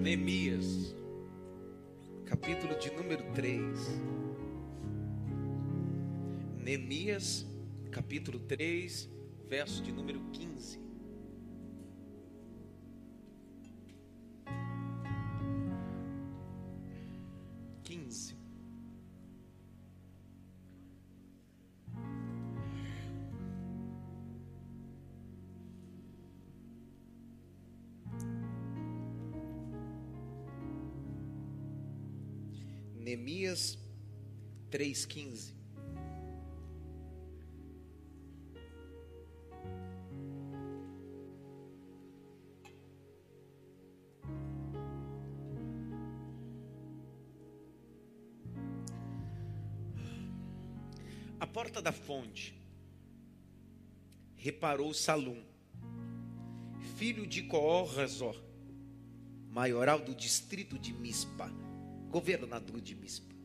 Neemias, capítulo de número 3. Neemias, capítulo 3, verso de número 15. Neemias 3,15. A porta da fonte reparou Salum, filho de Coorrazor, maioral do distrito de Mispa, governador de Mispa.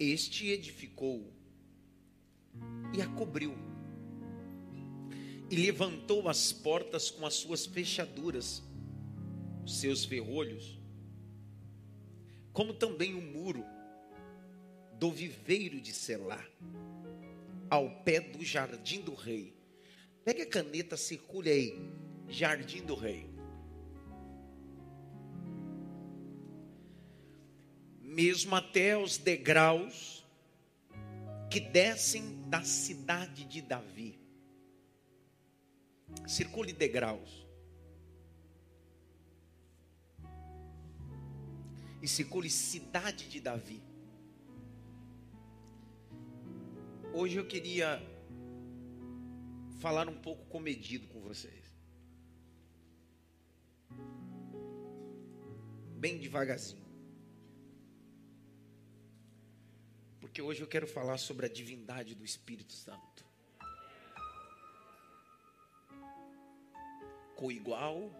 Este edificou e a cobriu, e levantou as portas com as suas fechaduras, os seus ferrolhos, como também o muro do viveiro de Selá, ao pé do jardim do rei. Pegue a caneta, circule aí, jardim do rei. Mesmo até os degraus que descem da cidade de Davi. Circule degraus. E circule cidade de Davi. Hoje eu queria falar um pouco comedido com vocês. Bem devagarzinho. Porque hoje eu quero falar sobre a divindade do Espírito Santo. Coigual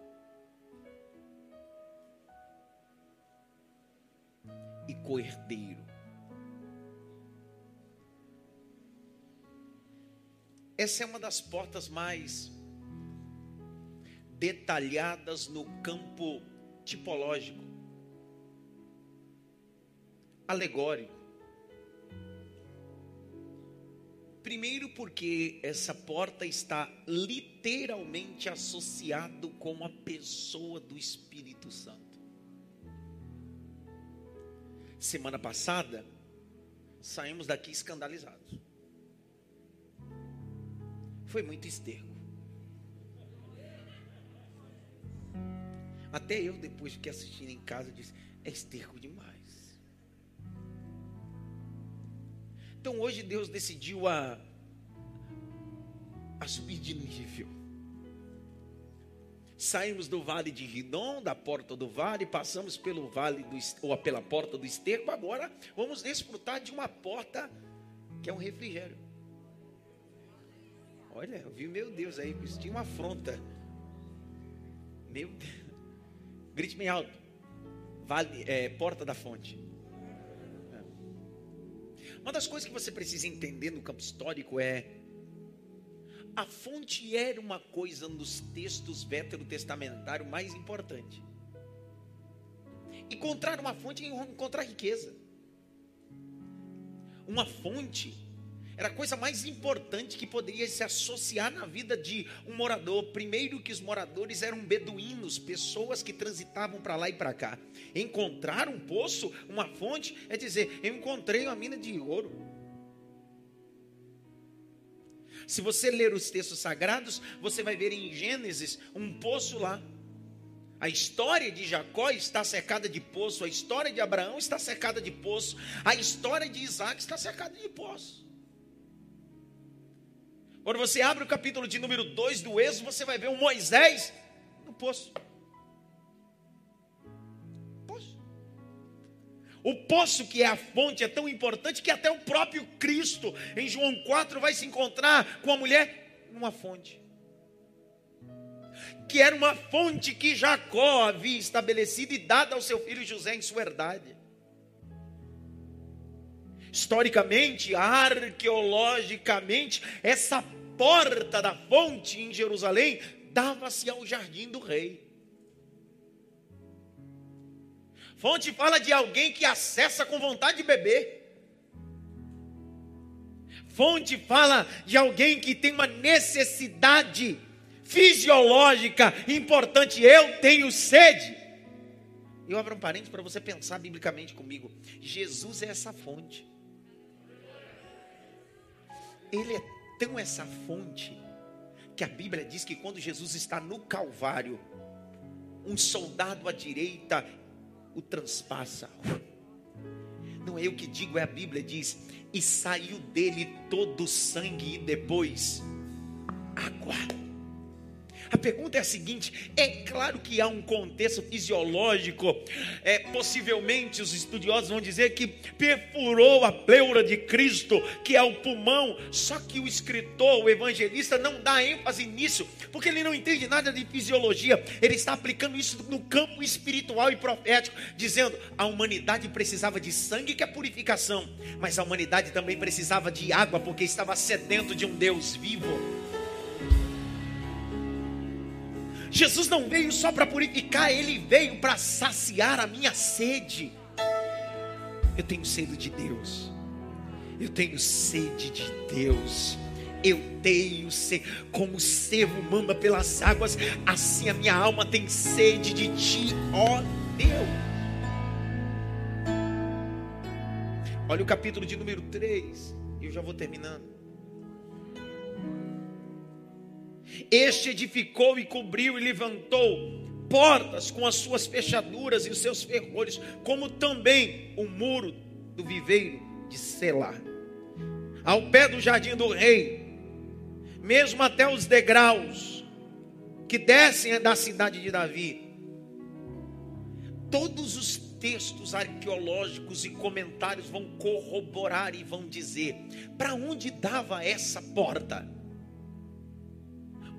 e coerdeiro. Essa é uma das portas mais detalhadas no campo tipológico, alegórico. Primeiro, porque essa porta está literalmente associado com a pessoa do Espírito Santo. Semana passada, saímos daqui escandalizados. Foi muito esterco. Até eu, depois que assisti em casa, disse: é esterco demais. Então hoje Deus decidiu a, a subir de nível. Saímos do vale de Ridon, da porta do vale, passamos pelo vale do ou pela porta do esterco, agora vamos desfrutar de uma porta que é um refrigério. Olha, eu vi, meu Deus, aí tinha uma afronta. Meu Deus. Grite bem alto. Vale, é, porta da fonte. Uma das coisas que você precisa entender no campo histórico é a fonte era uma coisa nos textos veterotestamentários mais importante. Encontrar uma fonte é encontrar riqueza. Uma fonte era a coisa mais importante que poderia se associar na vida de um morador. Primeiro que os moradores eram beduínos, pessoas que transitavam para lá e para cá. Encontrar um poço, uma fonte, é dizer, eu encontrei uma mina de ouro. Se você ler os textos sagrados, você vai ver em Gênesis um poço lá. A história de Jacó está cercada de poço, a história de Abraão está cercada de poço, a história de Isaac está cercada de poço. Quando você abre o capítulo de número 2 do Êxodo, você vai ver um Moisés no poço. Poço. O poço que é a fonte é tão importante que até o próprio Cristo, em João 4, vai se encontrar com a mulher numa fonte. Que era uma fonte que Jacó havia estabelecido e dado ao seu filho José em sua herdade historicamente, arqueologicamente, essa porta da fonte em Jerusalém dava-se ao jardim do rei. Fonte fala de alguém que acessa com vontade de beber. Fonte fala de alguém que tem uma necessidade fisiológica importante. Eu tenho sede. Eu abro um parênteses para você pensar biblicamente comigo. Jesus é essa fonte. Ele é tão essa fonte que a Bíblia diz que quando Jesus está no Calvário, um soldado à direita o transpassa. Não é eu que digo, é a Bíblia diz: e saiu dele todo o sangue e depois água. A pergunta é a seguinte: é claro que há um contexto fisiológico, é, possivelmente os estudiosos vão dizer que perfurou a pleura de Cristo, que é o pulmão, só que o escritor, o evangelista, não dá ênfase nisso, porque ele não entende nada de fisiologia, ele está aplicando isso no campo espiritual e profético, dizendo a humanidade precisava de sangue, que é purificação, mas a humanidade também precisava de água, porque estava sedento de um Deus vivo. Jesus não veio só para purificar, ele veio para saciar a minha sede. Eu tenho sede de Deus. Eu tenho sede de Deus. Eu tenho sede, como o servo manda pelas águas, assim a minha alma tem sede de ti, ó Deus. Olha o capítulo de número 3, e eu já vou terminando. Este edificou e cobriu e levantou portas com as suas fechaduras e os seus ferrolhos, como também o muro do viveiro de Selá. Ao pé do jardim do rei, mesmo até os degraus que descem da cidade de Davi. Todos os textos arqueológicos e comentários vão corroborar e vão dizer para onde dava essa porta.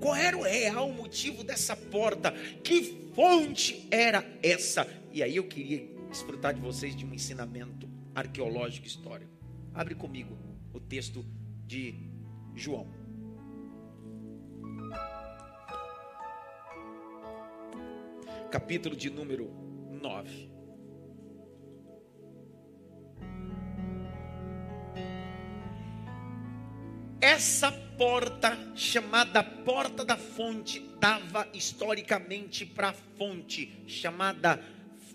Qual era o real motivo dessa porta? Que fonte era essa? E aí eu queria desfrutar de vocês de um ensinamento arqueológico histórico. Abre comigo o texto de João. Capítulo de número 9. Essa porta, chamada Porta da Fonte, dava historicamente para a fonte, chamada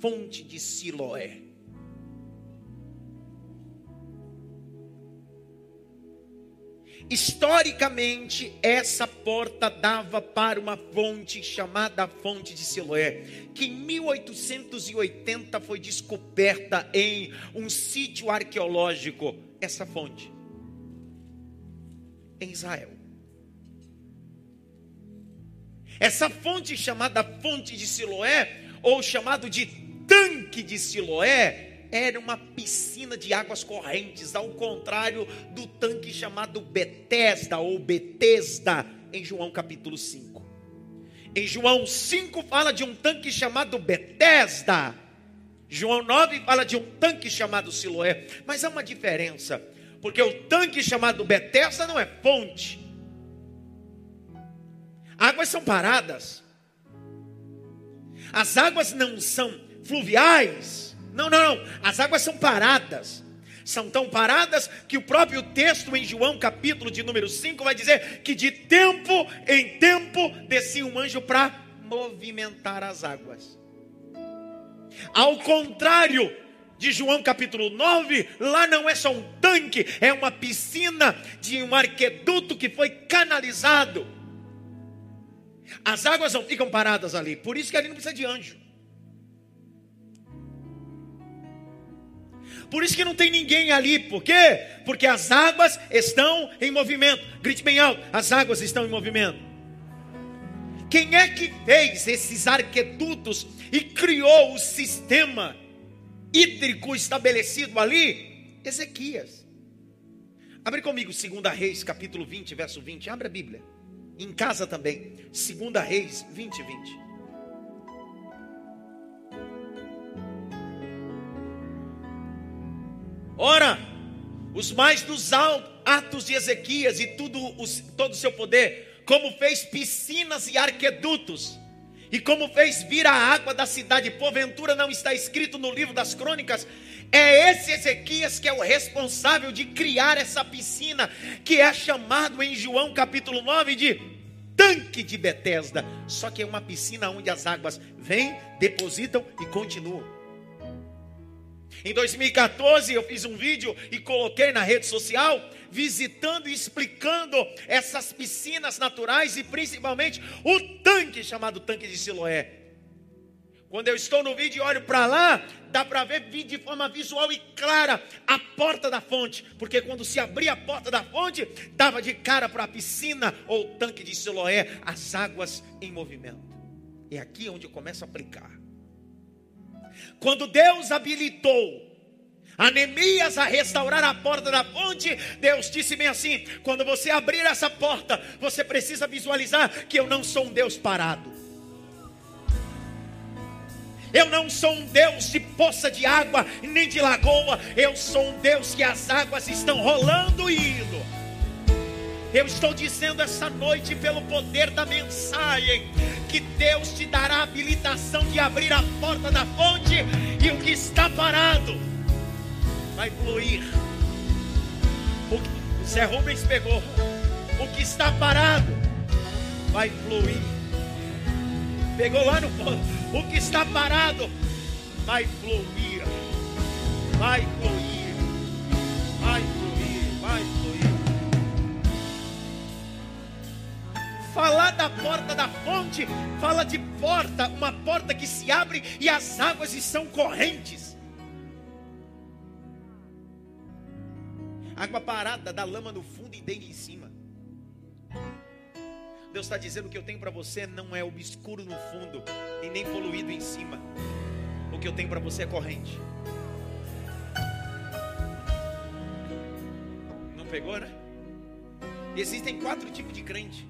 Fonte de Siloé. Historicamente, essa porta dava para uma fonte chamada Fonte de Siloé, que em 1880 foi descoberta em um sítio arqueológico. Essa fonte em Israel. Essa fonte chamada fonte de Siloé, ou chamado de tanque de Siloé, era uma piscina de águas correntes, ao contrário do tanque chamado Betesda ou Betesda, em João capítulo 5. Em João 5 fala de um tanque chamado Betesda. João 9 fala de um tanque chamado Siloé, mas há uma diferença. Porque o tanque chamado Betesda não é fonte. Águas são paradas. As águas não são fluviais. Não, não, não. As águas são paradas. São tão paradas que o próprio texto em João, capítulo de número 5, vai dizer que de tempo em tempo descia um anjo para movimentar as águas. Ao contrário de João capítulo 9, lá não é só um tanque, é uma piscina de um arqueduto que foi canalizado. As águas não ficam paradas ali, por isso que ali não precisa de anjo. Por isso que não tem ninguém ali, por quê? Porque as águas estão em movimento. Grite bem alto: as águas estão em movimento. Quem é que fez esses arquedutos e criou o sistema? Hídrico estabelecido ali? Ezequias. Abre comigo 2 Reis, capítulo 20, verso 20. Abre a Bíblia. Em casa também. 2 Reis 20, 20. Ora, os mais dos atos de Ezequias e tudo os, todo o seu poder, como fez piscinas e arquedutos, E como fez vir a água da cidade, porventura não está escrito no livro das crônicas, é esse Ezequias que é o responsável de criar essa piscina, que é chamado em João capítulo 9 de tanque de Betesda. Só que é uma piscina onde as águas vêm, depositam e continuam. Em 2014 eu fiz um vídeo e coloquei na rede social, visitando e explicando essas piscinas naturais e principalmente o tanque chamado tanque de Siloé. Quando eu estou no vídeo e olho para lá, dá para ver de forma visual e clara a porta da fonte, porque quando se abria a porta da fonte, dava de cara para a piscina ou tanque de Siloé, as águas em movimento. É aqui onde eu começo a aplicar. Quando Deus habilitou a Neemias a restaurar a porta da fonte, Deus disse bem assim: quando você abrir essa porta, você precisa visualizar que eu não sou um Deus parado. Eu não sou um Deus de poça de água, nem de lagoa. Eu sou um Deus que as águas estão rolando e indo. Eu estou dizendo essa noite, pelo poder da mensagem, que Deus te dará a habilitação de abrir a porta da fonte e o que está parado vai fluir. O, que, o Zé Rubens pegou. O que está parado vai fluir. Pegou lá no fundo. O que está parado vai fluir. Vai fluir. Vai fluir. Vai fluir. Falar da porta da fonte, fala de porta, uma porta que se abre e as águas estão correntes. Água parada, da lama no fundo e dengue em cima. Deus está dizendo que o que eu tenho para você não é obscuro no fundo e nem poluído em cima. O que eu tenho para você é corrente. Não pegou, né? Existem quatro tipos de crente.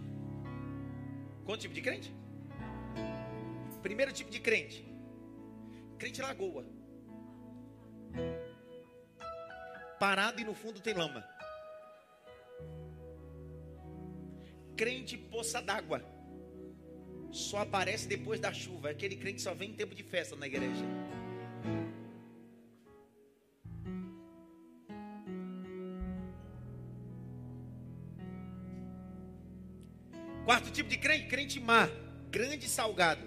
Quanto tipo de crente? Primeiro tipo de crente. Crente lagoa. Parado e no fundo tem lama. Crente poça d'água. Só aparece depois da chuva. Aquele crente só vem em tempo de festa na igreja. Quarto tipo de crente, crente mar, grande salgado.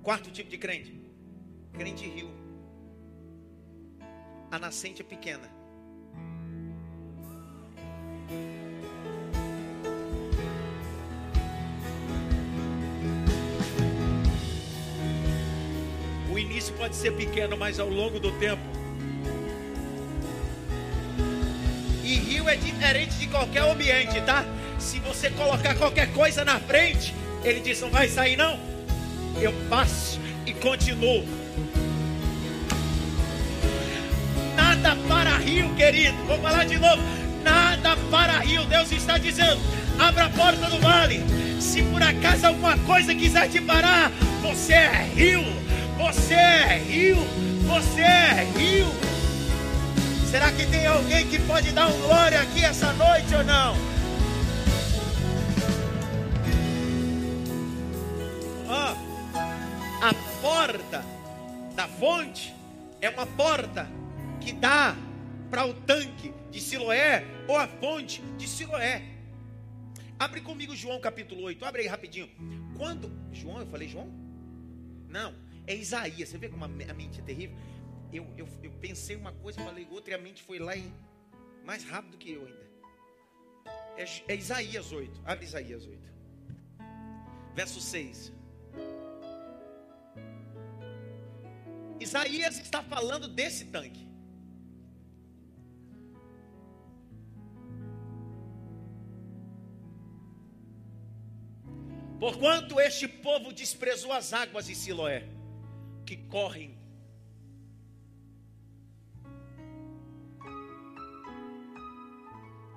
Quarto tipo de crente, crente rio. A nascente é pequena. O início pode ser pequeno, mas ao longo do tempo rio é diferente de qualquer ambiente, tá? Se você colocar qualquer coisa na frente, ele diz: não vai sair, não. Eu passo e continuo. Nada para rio, querido. Vou falar de novo. Nada para rio. Deus está dizendo: abra a porta do vale. Se por acaso alguma coisa quiser te parar, você é rio. Você é rio. Você é rio. Será que tem alguém que pode dar um glória aqui essa noite ou não? Oh, a porta da fonte é uma porta que dá para o tanque de Siloé ou a fonte de Siloé. Abre comigo João capítulo 8. Abre aí rapidinho. Quando. João, eu falei João? Não, é Isaías. Você vê como a mente é terrível? Eu, eu, eu pensei uma coisa, falei outra, e a mente foi lá e mais rápido que eu ainda. É, é Isaías 8. Abre Isaías 8. Verso 6. Isaías está falando desse tanque. Porquanto este povo desprezou as águas de Siloé, que correm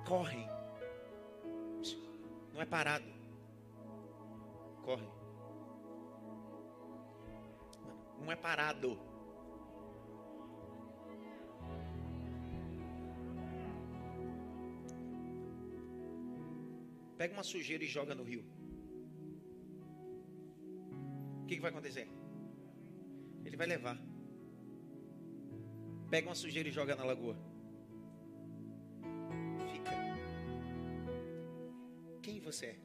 correm. Não é parado. Corre. Não é parado. Pega uma sujeira e joga no rio. O que, que vai acontecer? Ele vai levar. Pega uma sujeira e joga na lagoa. Quem você é?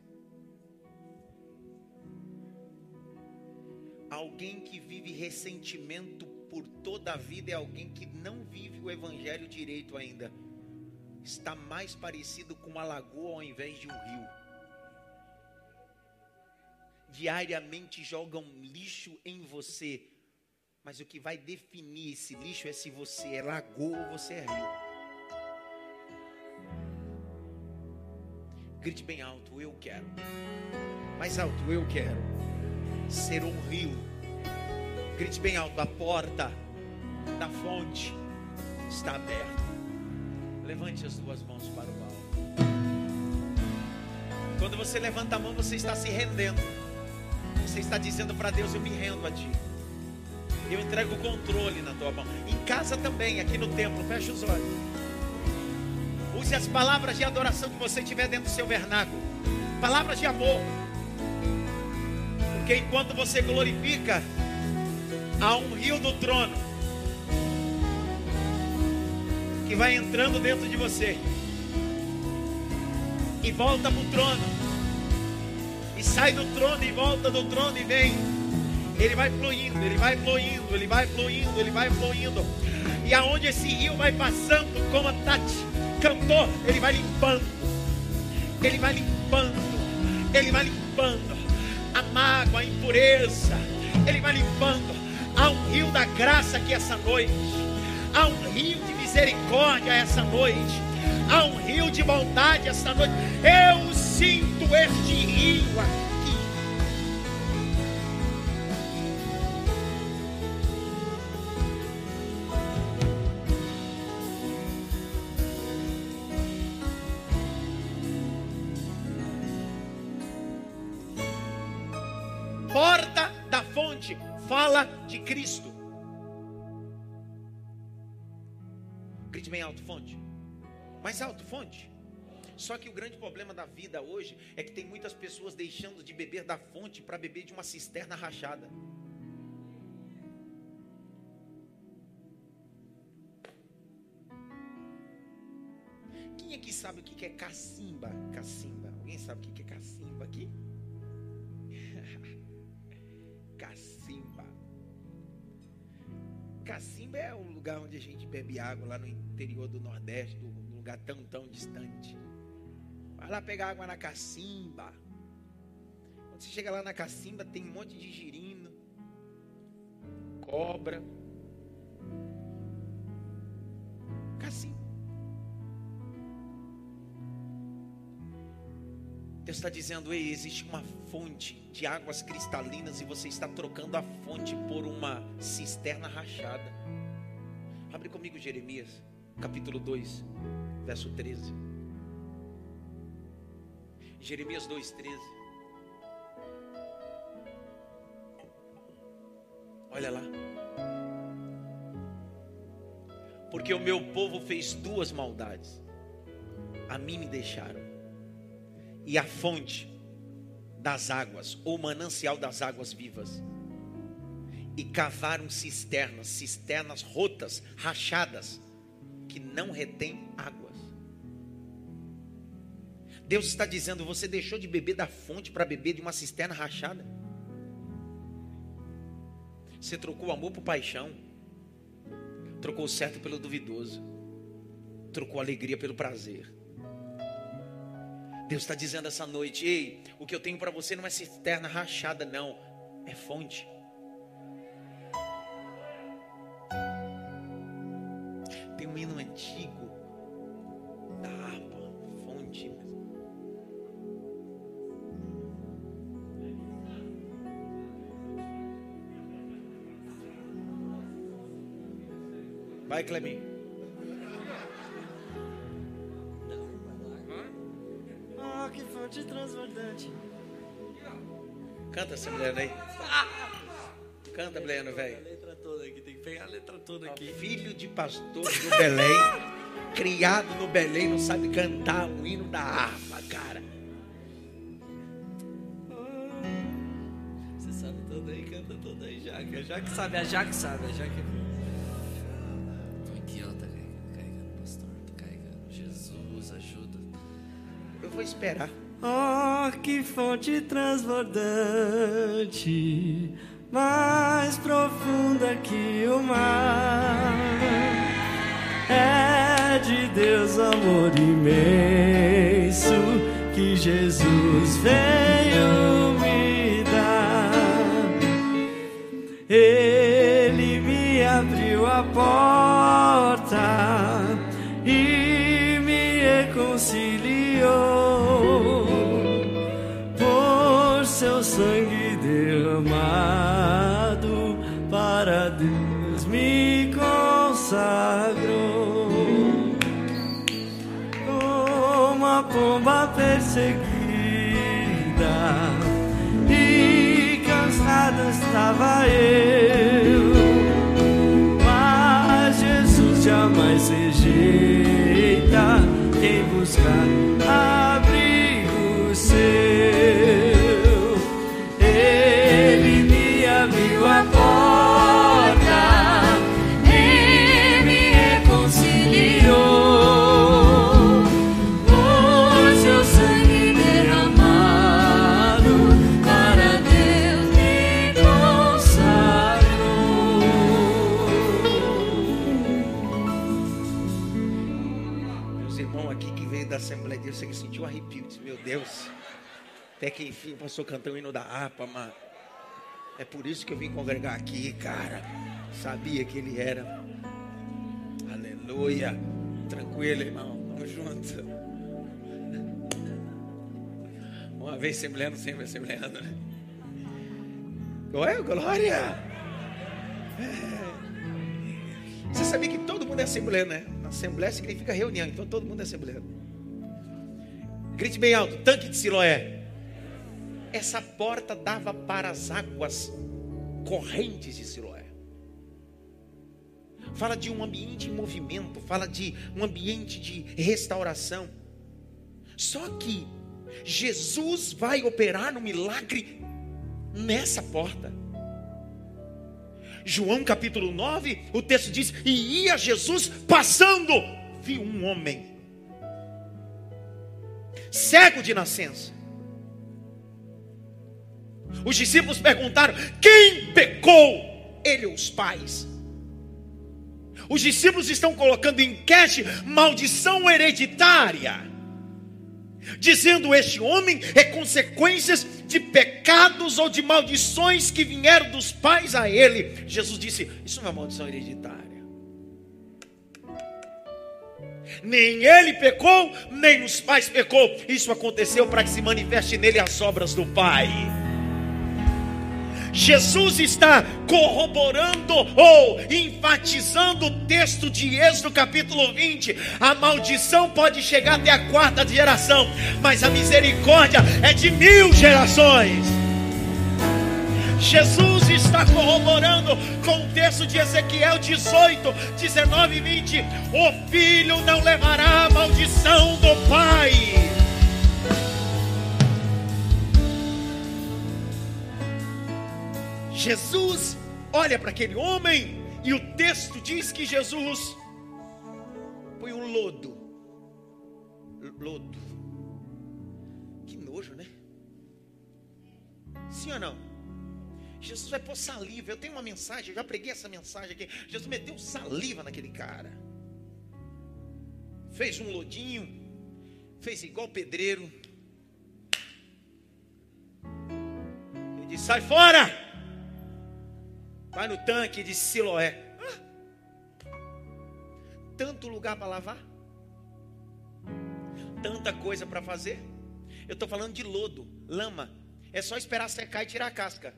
Alguém que vive ressentimento por toda a vida é alguém que não vive o evangelho direito ainda. Está mais parecido com uma lagoa ao invés de um rio. Diariamente jogam lixo em você, mas o que vai definir esse lixo é se você é lagoa ou você é rio. Grite bem alto, eu quero. Mais alto, eu quero ser um rio Grite bem alto: a porta da fonte está aberta. Levante as duas mãos para o alto. Quando você levanta a mão, você está se rendendo. Você está dizendo para Deus: Eu me rendo a Ti. Eu entrego o controle na tua mão. Em casa também, aqui no templo, feche os olhos. Use as palavras de adoração que você tiver dentro do seu vernáculo. Palavras de amor. Porque enquanto você glorifica, há um rio do trono que vai entrando dentro de você e volta para o trono e sai do trono e volta do trono e vem. Ele vai fluindo, ele vai fluindo, ele vai fluindo, ele vai fluindo. E aonde esse rio vai passando, como a Tati cantou, ele vai limpando. Ele vai limpando. Ele vai limpando a mágoa, a impureza. Ele vai limpando Há um rio da graça aqui essa noite. Há um rio de misericórdia essa noite. Há um rio de bondade essa noite. Eu sinto este rio aqui. Mais alto, fonte. Só que o grande problema da vida hoje é que tem muitas pessoas deixando de beber da fonte para beber de uma cisterna rachada. Quem aqui sabe o que é cacimba? Cacimba. Alguém sabe o que é cacimba aqui? Cacimba é um lugar onde a gente bebe água lá no interior do Nordeste, num lugar tão, tão distante. Vai lá pegar água na Cacimba. Quando você chega lá na Cacimba, tem um monte de girino, cobra. Cacimba. Deus está dizendo: Ei, existe uma fonte de águas cristalinas e você está trocando a fonte por uma cisterna rachada. Abre comigo Jeremias, capítulo 2, verso 13. Jeremias 2, 13. Olha lá. Porque o meu povo fez duas maldades. A mim me deixaram e a fonte das águas, ou manancial das águas vivas. E cavaram cisternas, cisternas rotas, rachadas, que não retêm águas. Deus está dizendo: você deixou de beber da fonte para beber de uma cisterna rachada. Você trocou amor por paixão, trocou o certo pelo duvidoso, trocou alegria pelo prazer. Deus está dizendo essa noite: ei, o que eu tenho para você não é cisterna rachada, não, é fonte. vai, Ah, oh, que fonte transbordante. Canta essa mulher aí. Canta, Bleno, velho. Tem que pegar a letra toda aqui. Filho de pastor do Belém, criado no Belém, não sabe cantar o hino da harpa, cara. Você sabe toda aí, canta toda aí, Jaque. A Jaque sabe, a Jaque sabe, a Jaque. É Jesus, ajuda. Eu vou esperar. Oh, que fonte transbordante, mais profunda que o mar. É de Deus amor imenso que Jesus veio me dar. Ele me abriu a porta estava eu que enfim o pastor cantou o hino da harpa, mano. É por isso que eu vim congregar aqui, cara. Sabia que ele era. Aleluia. Tranquilo, irmão. Tamo junto. Uma vez assembleando, sempre assembleando. né? Glória. É. Você sabia que todo mundo é assembleia, né? Assembleia significa reunião, então todo mundo é assembleia. Grite bem alto, tanque de Siloé. Essa porta dava para as águas correntes de Siloé. Fala de um ambiente em movimento, fala de um ambiente de restauração. Só que Jesus vai operar no milagre nessa porta. João capítulo 9, o texto diz: E ia Jesus passando, viu um homem cego de nascença. Os discípulos perguntaram: Quem pecou? Ele ou os pais? Os discípulos estão colocando em enquete maldição hereditária, dizendo este homem é consequências de pecados ou de maldições que vieram dos pais a ele. Jesus disse: Isso não é maldição hereditária. Nem ele pecou, nem os pais pecou. Isso aconteceu para que se manifeste nele as obras do Pai. Jesus está corroborando ou enfatizando o texto de Êxodo capítulo 20. A maldição pode chegar até a quarta geração, mas a misericórdia é de mil gerações. Jesus está corroborando com o texto de Ezequiel 18, 19 e 20: O filho não levará a maldição do pai. Jesus olha para aquele homem e o texto diz que Jesus põe um lodo. Lodo. Que nojo, né? Sim ou não? Jesus vai pôr saliva. Eu tenho uma mensagem, eu já preguei essa mensagem aqui. Jesus meteu saliva naquele cara. Fez um lodinho, fez igual pedreiro. Ele disse: sai fora! Vai no tanque de Siloé. Tanto lugar para lavar, tanta coisa para fazer. Eu estou falando de lodo, lama. É só esperar secar e tirar a casca.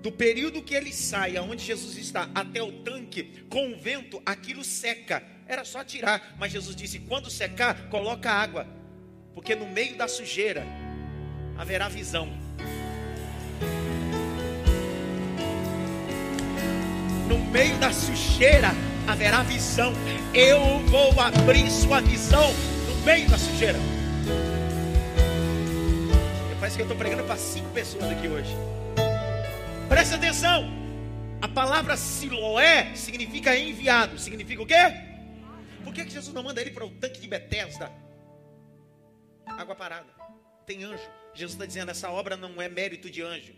Do período que ele sai, aonde Jesus está, até o tanque, com o vento, aquilo seca. Era só tirar. Mas Jesus disse: quando secar, coloca água. Porque no meio da sujeira haverá visão. No meio da sujeira haverá visão. Eu vou abrir sua visão no meio da sujeira. Parece que eu estou pregando para cinco pessoas aqui hoje. Presta atenção. A palavra Siloé significa enviado. Significa o quê? Por que, que Jesus não manda ele para o tanque de Betesda? Água parada. Tem anjo. Jesus está dizendo: essa obra não é mérito de anjo.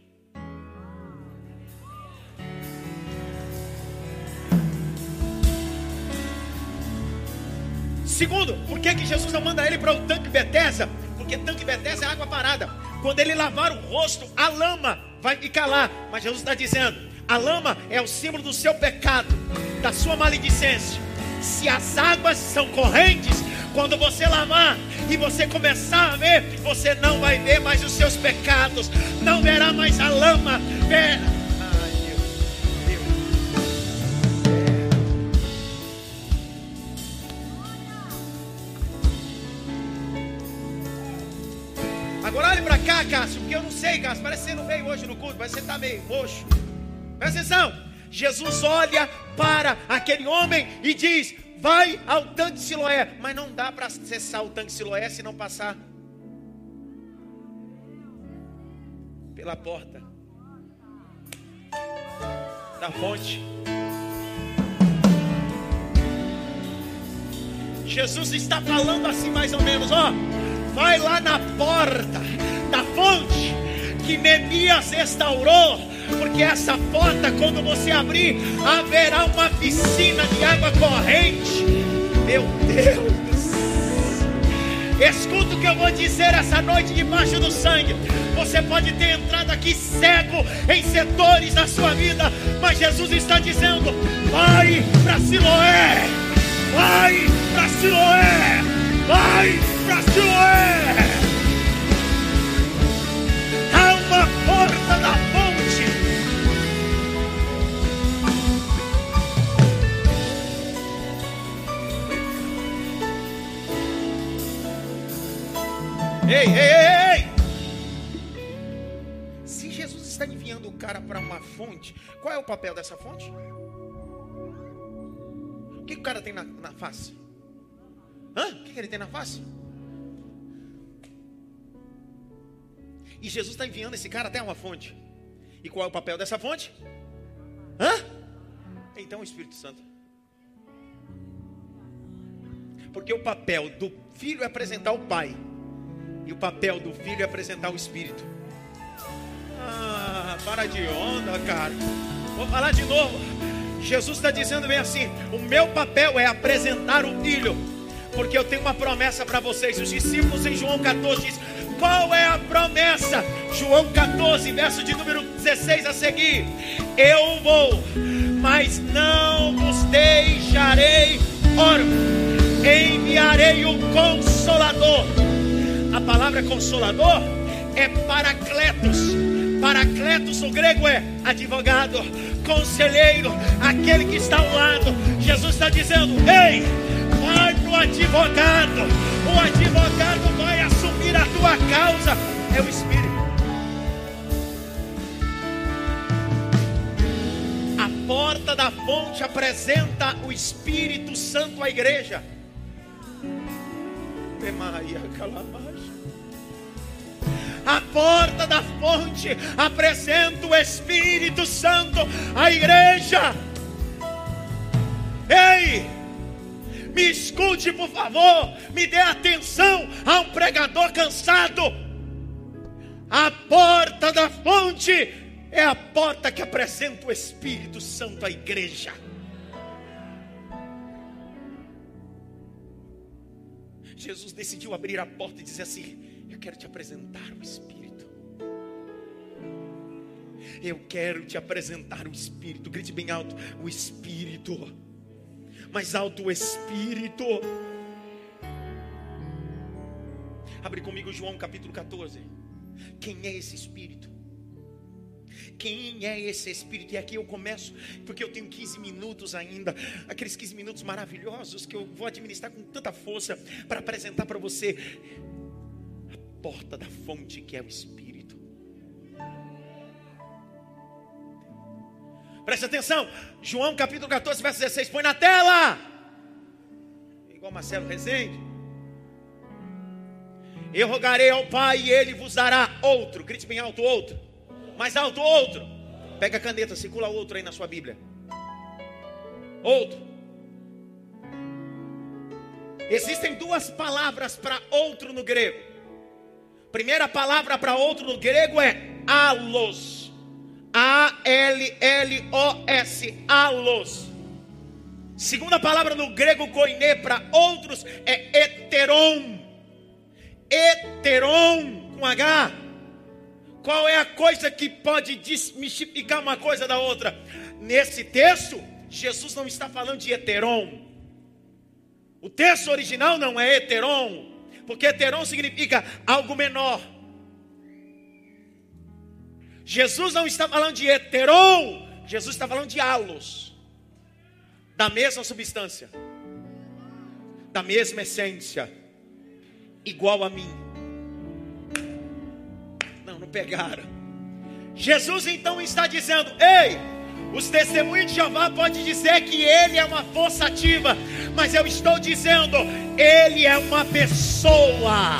Segundo, por que, que Jesus não manda ele para o tanque Betesda? Porque tanque Betesda é água parada. Quando ele lavar o rosto, a lama vai ficar lá. Mas Jesus está dizendo: a lama é o símbolo do seu pecado, da sua maledicência. Se as águas são correntes, quando você lavar e você começar a ver, você não vai ver mais os seus pecados, não verá mais a lama. Ver... Cássio, porque eu não sei, Cássio. Parece que você não veio hoje no culto, que você está meio roxo. Presta atenção. Jesus olha para aquele homem e diz: Vai ao tanque de Siloé. Mas não dá para acessar o tanque de Siloé se não passar pela porta da fonte. Jesus está falando assim mais ou menos, ó. Vai lá na porta da fonte que Neemias restaurou porque essa porta, quando você abrir, haverá uma piscina de água corrente. Meu Deus. Escuta o que eu vou dizer essa noite debaixo do sangue. Você pode ter entrado aqui cego em setores da sua vida, mas Jesus está dizendo: vai para Siloé, vai para Siloé, vai para Siloé. Ei, ei, ei! Se Jesus está enviando o cara para uma fonte, qual é o papel dessa fonte? O que, o cara tem na, na face? Hã? O que, que ele tem na face? E Jesus está enviando esse cara até uma fonte. E qual é o papel dessa fonte? Hã? Então o Espírito Santo. Porque o papel do filho é apresentar o pai. E o papel do filho é apresentar o Espírito. Ah, para de onda, cara. Vou falar de novo. Jesus está dizendo bem assim: o meu papel é apresentar o filho, porque eu tenho uma promessa para vocês. Os discípulos em João 14 diz: qual é a promessa? João 14, verso de número 16 a seguir: Eu vou, mas não vos deixarei órfãos, enviarei o Consolador a palavra consolador é paracletos. Paracletos no grego é advogado, conselheiro, aquele que está ao lado. Jesus está dizendo: Ei, vai no advogado. O advogado vai assumir a tua causa. É o Espírito. A porta da fonte apresenta o Espírito Santo à igreja. Maria Calamar. A porta da fonte apresenta o Espírito Santo à igreja. Ei, me escute por favor, me dê atenção a um pregador cansado. A porta da fonte é a porta que apresenta o Espírito Santo à igreja. Jesus decidiu abrir a porta e dizer assim: eu quero te apresentar o Espírito. Eu quero te apresentar o Espírito. Grite bem alto: o Espírito. Mais alto, o Espírito. Abre comigo João capítulo 14. Quem é esse Espírito? Quem é esse Espírito? E aqui eu começo, porque eu tenho 15 minutos ainda, aqueles 15 minutos maravilhosos que eu vou administrar com tanta força para apresentar para você porta da fonte que é o Espírito. Preste atenção, João capítulo 14, verso 16, põe na tela. Igual Marcelo Rezende. Eu rogarei ao Pai e ele vos dará outro. Grite bem alto, outro. Mais alto, outro. Pega a caneta, circula outro aí na sua Bíblia. Outro. Existem duas palavras para outro no grego. Primeira palavra para outro no grego é alos. A-L-L-O-S. Alos. Segunda palavra no grego koiné para outros é heteron. Heteron com H. Qual é a coisa que pode desmistificar uma coisa da outra? Nesse texto, Jesus não está falando de heteron. O texto original não é heteron, porque heteron significa algo menor. Jesus não está falando de heteron, Jesus está falando de halos, da mesma substância, da mesma essência, igual a mim. Não, não pegaram. Jesus então está dizendo: Ei, os testemunhos de Jeová podem dizer que ele é uma força ativa, mas eu estou dizendo, ele é uma pessoa.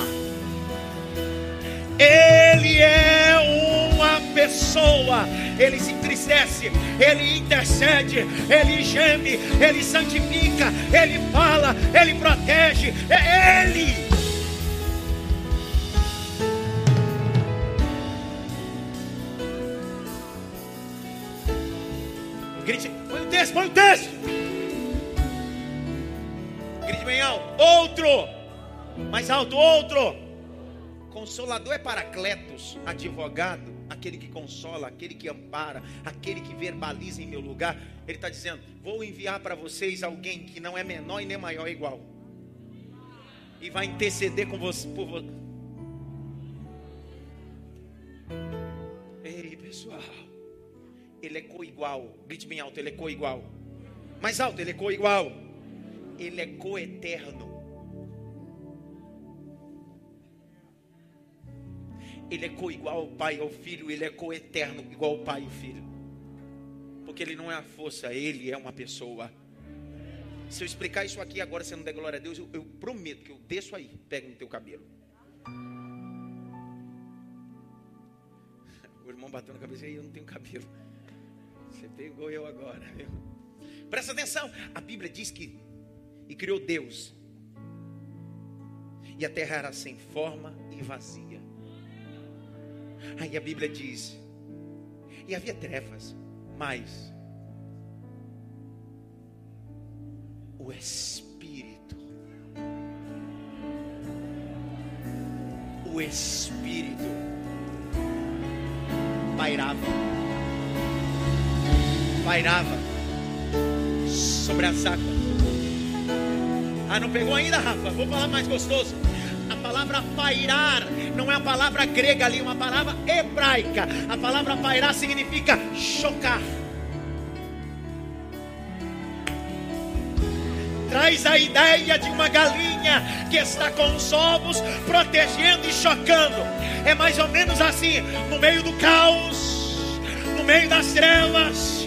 Ele é uma pessoa. Ele se entristece, ele intercede, ele geme, ele santifica, ele fala, ele protege. É ele. Texto, põe o texto. Grite bem alto. Outro. Mais alto, outro. Consolador é paracletos, advogado, aquele que consola, aquele que ampara, aquele que verbaliza em meu lugar. Ele está dizendo: Vou enviar para vocês alguém que não é menor e nem maior igual, e vai interceder com você por você. Ei, pessoal, ele é co-igual. Grite bem alto: Ele é co-igual. Mais alto: Ele é co-igual. Ele é co-eterno. Ele é co-igual ao Pai e ao Filho, ele é co-eterno igual ao Pai e ao Filho. Porque ele não é a força, ele é uma pessoa. Se eu explicar isso aqui agora, você não der glória a Deus, eu, eu prometo que eu desço aí, pego no teu cabelo. O irmão bateu na cabeça e eu não tenho cabelo. Você pegou eu agora, viu? Presta atenção, a Bíblia diz que e criou Deus. E a terra era sem forma e vazia. Aí a Bíblia diz: e havia trevas, mas o Espírito, o Espírito pairava, pairava sobre as águas. Ah, não pegou ainda, Rafa? Vou falar mais gostoso. A palavra pairar não é a palavra grega ali, é uma palavra hebraica. A palavra pairar significa chocar. Traz a ideia de uma galinha que está com os ovos protegendo e chocando. É mais ou menos assim, no meio do caos, no meio das trevas,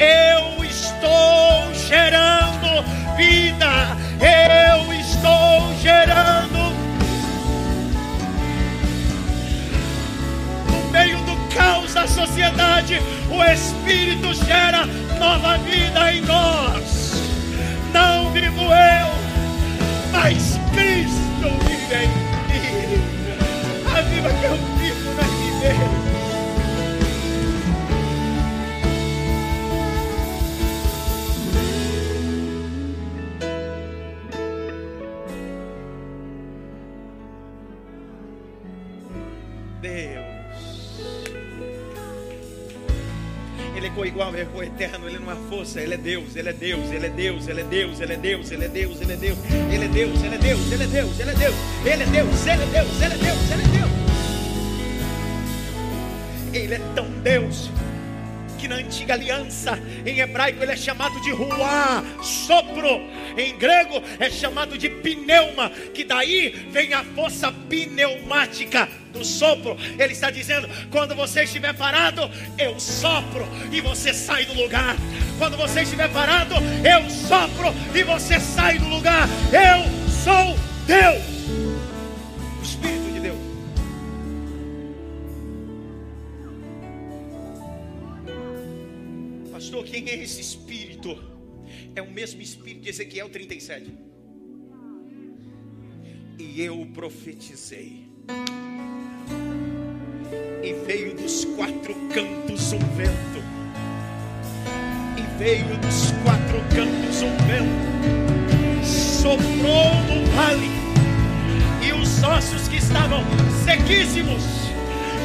eu estou gerando vida. Eu estou gerando meio do caos da sociedade, o Espírito gera nova vida em nós. Não vivo eu, mas Cristo vive em mim. A vida que eu vivo não é. Igual, é o eterno, ele não é força, ele é Deus, ele é Deus, ele é Deus, ele é Deus, ele é Deus, ele é Deus, ele é Deus, ele é Deus, ele é Deus, ele é Deus, ele é Deus, ele é Deus, ele é Deus, ele é Deus, ele é Deus. Ele é tão Deus que na antiga aliança, em hebraico ele é chamado de ruá, sopro, em grego é chamado de pneuma, que daí vem a força pneumática do sopro. Ele está dizendo: quando você estiver parado, eu sopro e você sai do lugar. Quando você estiver parado, eu sopro e você sai do lugar. Eu sou Deus. Pastor, quem é esse espírito? É o mesmo espírito de Ezequiel 37. E eu profetizei. E veio dos quatro cantos um vento. E veio dos quatro cantos um vento. Soprou no vale. E os ossos que estavam sequíssimos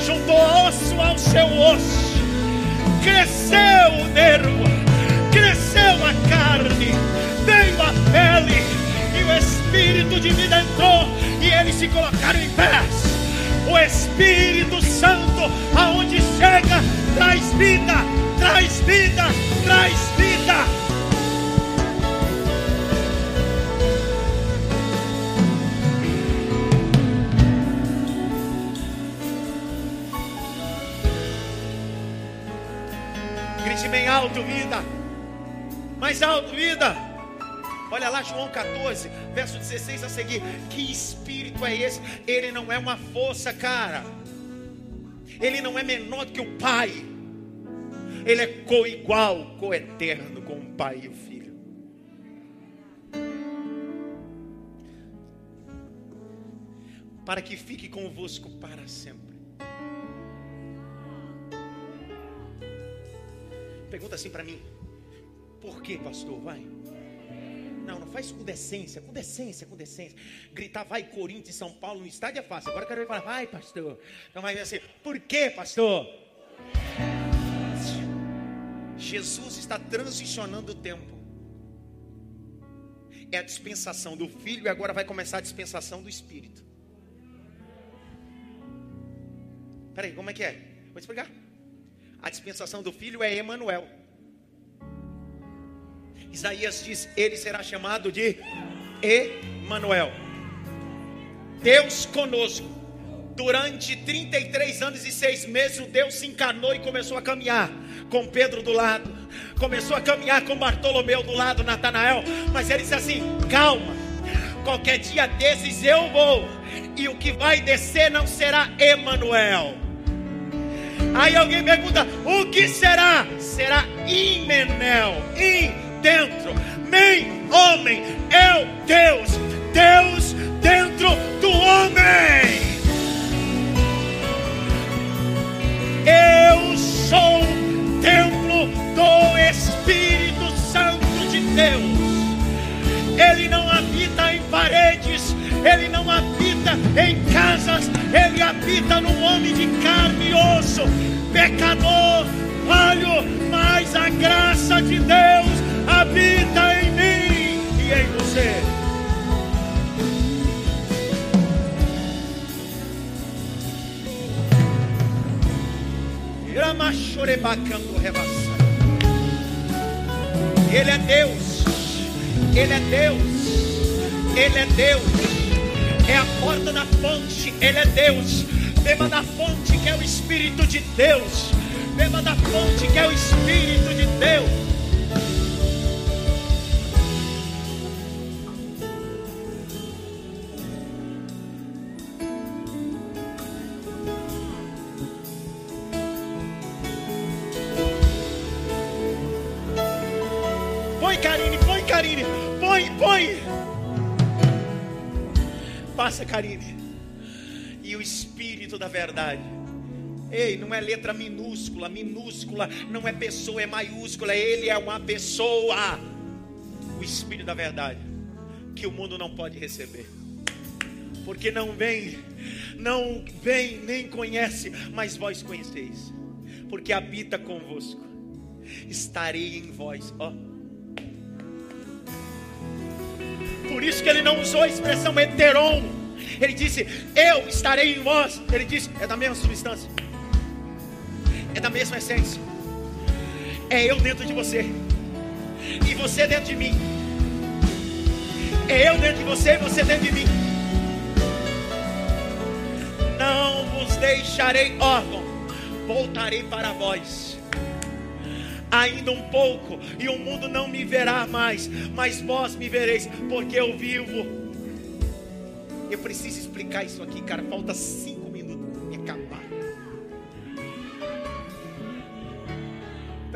juntou osso ao seu osso. Cresceu o nervo, cresceu a carne, veio a pele, e o espírito de vida entrou, e eles se colocaram em pés. O Espírito Santo, aonde chega, traz vida, traz vida, traz vida. Alto, vida. Mais alto, vida. Olha lá, João 14, verso 16 a seguir. Que espírito é esse? Ele não é uma força, cara. Ele não é menor que o Pai. Ele é co-igual, co-eterno com o Pai e o Filho. Para que fique convosco para sempre. Pergunta assim para mim: Por que, pastor? Vai. Não, não faz com decência, com decência, com decência. Gritar, vai Corinthians São Paulo no estádio é fácil. Agora eu quero falar, vai pastor. Então vai assim, por que pastor? Jesus está transicionando o tempo. É a dispensação do Filho e agora vai começar a dispensação do Espírito. Peraí, como é que é? Vou explicar. A dispensação do Filho é Emanuel. Isaías diz: Ele será chamado de Emanuel. Deus conosco. Durante 33 anos e seis meses, o Deus se encarnou e começou a caminhar com Pedro do lado, começou a caminhar com Bartolomeu do lado, Natanael. Mas ele disse assim: calma, qualquer dia desses eu vou, e o que vai descer não será Emanuel. Aí alguém pergunta: o que será? Será Imenel, in dentro, men, homem, eu, Deus, Deus dentro do homem. Eu sou templo do Espírito Santo de Deus. Em casas, ele habita no homem de carne e osso, pecador, falho, mas a graça de Deus habita em mim e em você. Ele é Deus, Ele é Deus, Ele é Deus, é a porta da fonte, Ele é Deus. Beba da fonte que é o Espírito de Deus, beba da fonte que é o Espírito de Deus. Karine. E o Espírito da verdade. Ei, não é letra minúscula, minúscula, não é pessoa, é maiúscula, ele é uma pessoa. O Espírito da verdade, que o mundo não pode receber. Porque não vem, não vem, nem conhece, mas vós conheceis. Porque habita convosco. Estarei em vós, ó. Por isso que ele não usou a expressão heteron. Ele disse: Eu estarei em vós. Ele disse: É da mesma substância, é da mesma essência. É eu dentro de você, e você dentro de mim. É eu dentro de você e você dentro de mim. Não vos deixarei órfão, voltarei para vós ainda um pouco, e o mundo não me verá mais, mas vós me vereis, porque eu vivo. Eu preciso explicar isso aqui, cara. Falta cinco minutos para me acabar.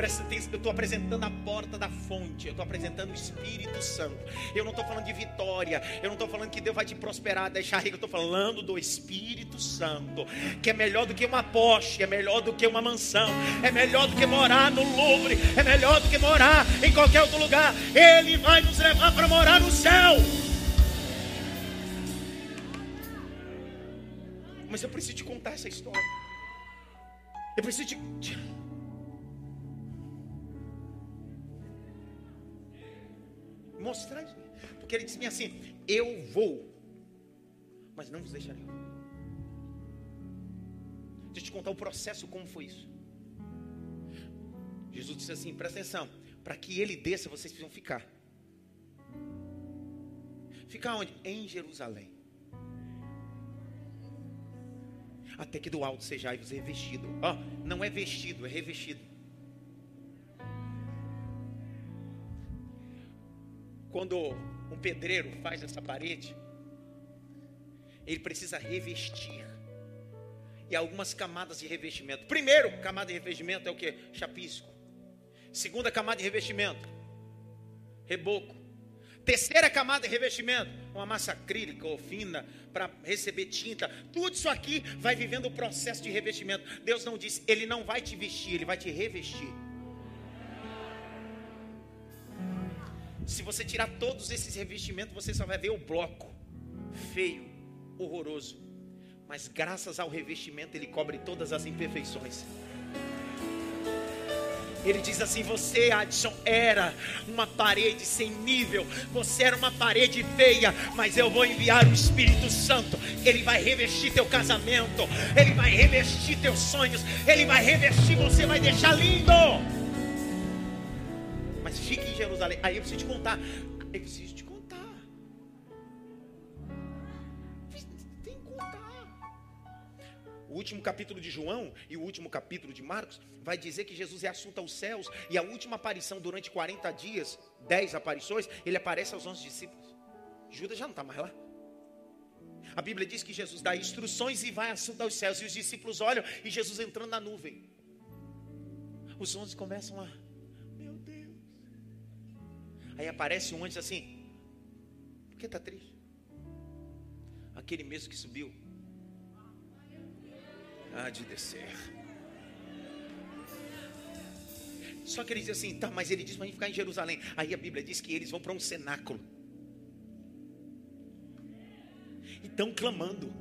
Presta atenção, eu estou apresentando a porta da fonte, eu estou apresentando o Espírito Santo. Eu não estou falando de vitória, eu não estou falando que Deus vai te prosperar, deixar rico, eu estou falando do Espírito Santo, que é melhor do que uma Porsche, é melhor do que uma mansão, é melhor do que morar no Louvre, é melhor do que morar em qualquer outro lugar. Ele vai nos levar para morar no céu. Mas eu preciso te contar essa história. Eu preciso te. Mostrar. Porque ele disse assim: Eu vou, mas não vos deixarei. Deixa eu te contar o processo, como foi isso. Jesus disse assim: Presta atenção. Para que ele desça, vocês precisam ficar. Ficar onde? Em Jerusalém. Até que do alto sejais revestido. Ó, oh, não é vestido, é revestido. Quando um pedreiro faz essa parede, ele precisa revestir. E algumas camadas de revestimento. Primeiro, camada de revestimento é o que? Chapisco. Segunda camada de revestimento, reboco. Terceira camada de revestimento, uma massa acrílica ou fina para receber tinta. Tudo isso aqui vai vivendo o processo de revestimento. Deus não disse, Ele não vai te vestir, Ele vai te revestir. Se você tirar todos esses revestimentos, você só vai ver o bloco feio, horroroso. Mas graças ao revestimento, Ele cobre todas as imperfeições. Ele diz assim: Você, Adson, era uma parede sem nível, você era uma parede feia, mas eu vou enviar o Espírito Santo. Ele vai revestir teu casamento, ele vai revestir teus sonhos, ele vai revestir, você vai deixar lindo. Mas fique em Jerusalém. Aí eu preciso te contar. Eu preciso te O último capítulo de João e o último capítulo de Marcos vai dizer que Jesus é assunto aos céus e a última aparição durante 40 dias, 10 aparições, ele aparece aos 11 discípulos. Judas já não está mais lá. A Bíblia diz que Jesus dá instruções e vai assunto aos céus e os discípulos olham e Jesus entrando na nuvem. Os 11 começam a, meu Deus. Aí aparece um antes assim, por que está triste? Aquele mesmo que subiu há de descer. Só que ele diz assim, tá, mas ele diz para gente ficar em Jerusalém. Aí a Bíblia diz que eles vão para um cenáculo. E estão clamando.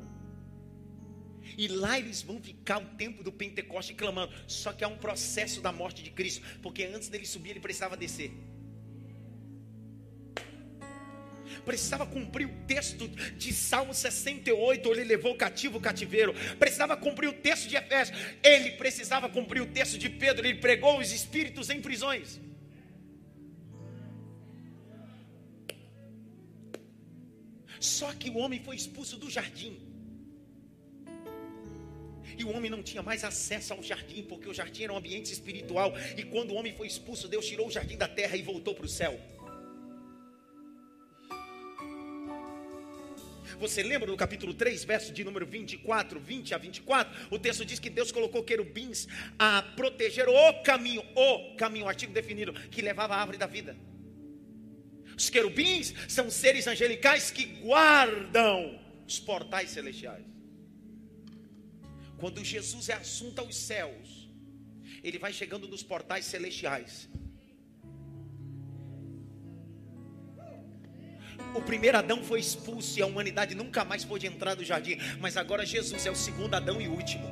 E lá eles vão ficar o tempo do Pentecoste clamando. Só que há um processo da morte de Cristo. Porque antes dele subir, ele precisava descer. Precisava cumprir o texto de Salmo 68, ele levou cativo o cativeiro, precisava cumprir o texto de Efésios, ele precisava cumprir o texto de Pedro, ele pregou os espíritos em prisões. Só que o homem foi expulso do jardim. E o homem não tinha mais acesso ao jardim, porque o jardim era um ambiente espiritual. E quando o homem foi expulso, Deus tirou o jardim da terra e voltou para o céu. Você lembra no capítulo 3, verso de número 24, 20 a 24? O texto diz que Deus colocou querubins a proteger o caminho, o caminho, o artigo definido, que levava a árvore da vida. Os querubins são seres angelicais que guardam os portais celestiais. Quando Jesus é assunto aos céus, ele vai chegando nos portais celestiais. O primeiro Adão foi expulso e a humanidade nunca mais pôde entrar no jardim. Mas agora Jesus é o segundo Adão e último.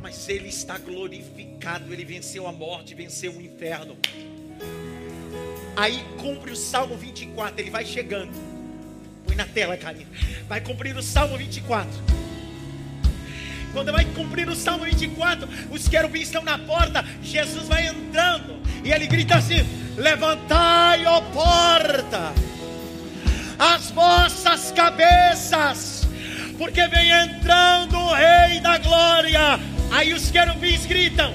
Mas ele está glorificado, ele venceu a morte, venceu o inferno. Aí cumpre o Salmo 24, ele vai chegando. Põe na tela, carinha. Vai cumprir o Salmo 24. Quando vai cumprir o Salmo 24, os querubins estão na porta, Jesus vai entrando e ele grita assim: Levantai, ó porta, as vossas cabeças, porque vem entrando o Rei da Glória. Aí os querubins gritam: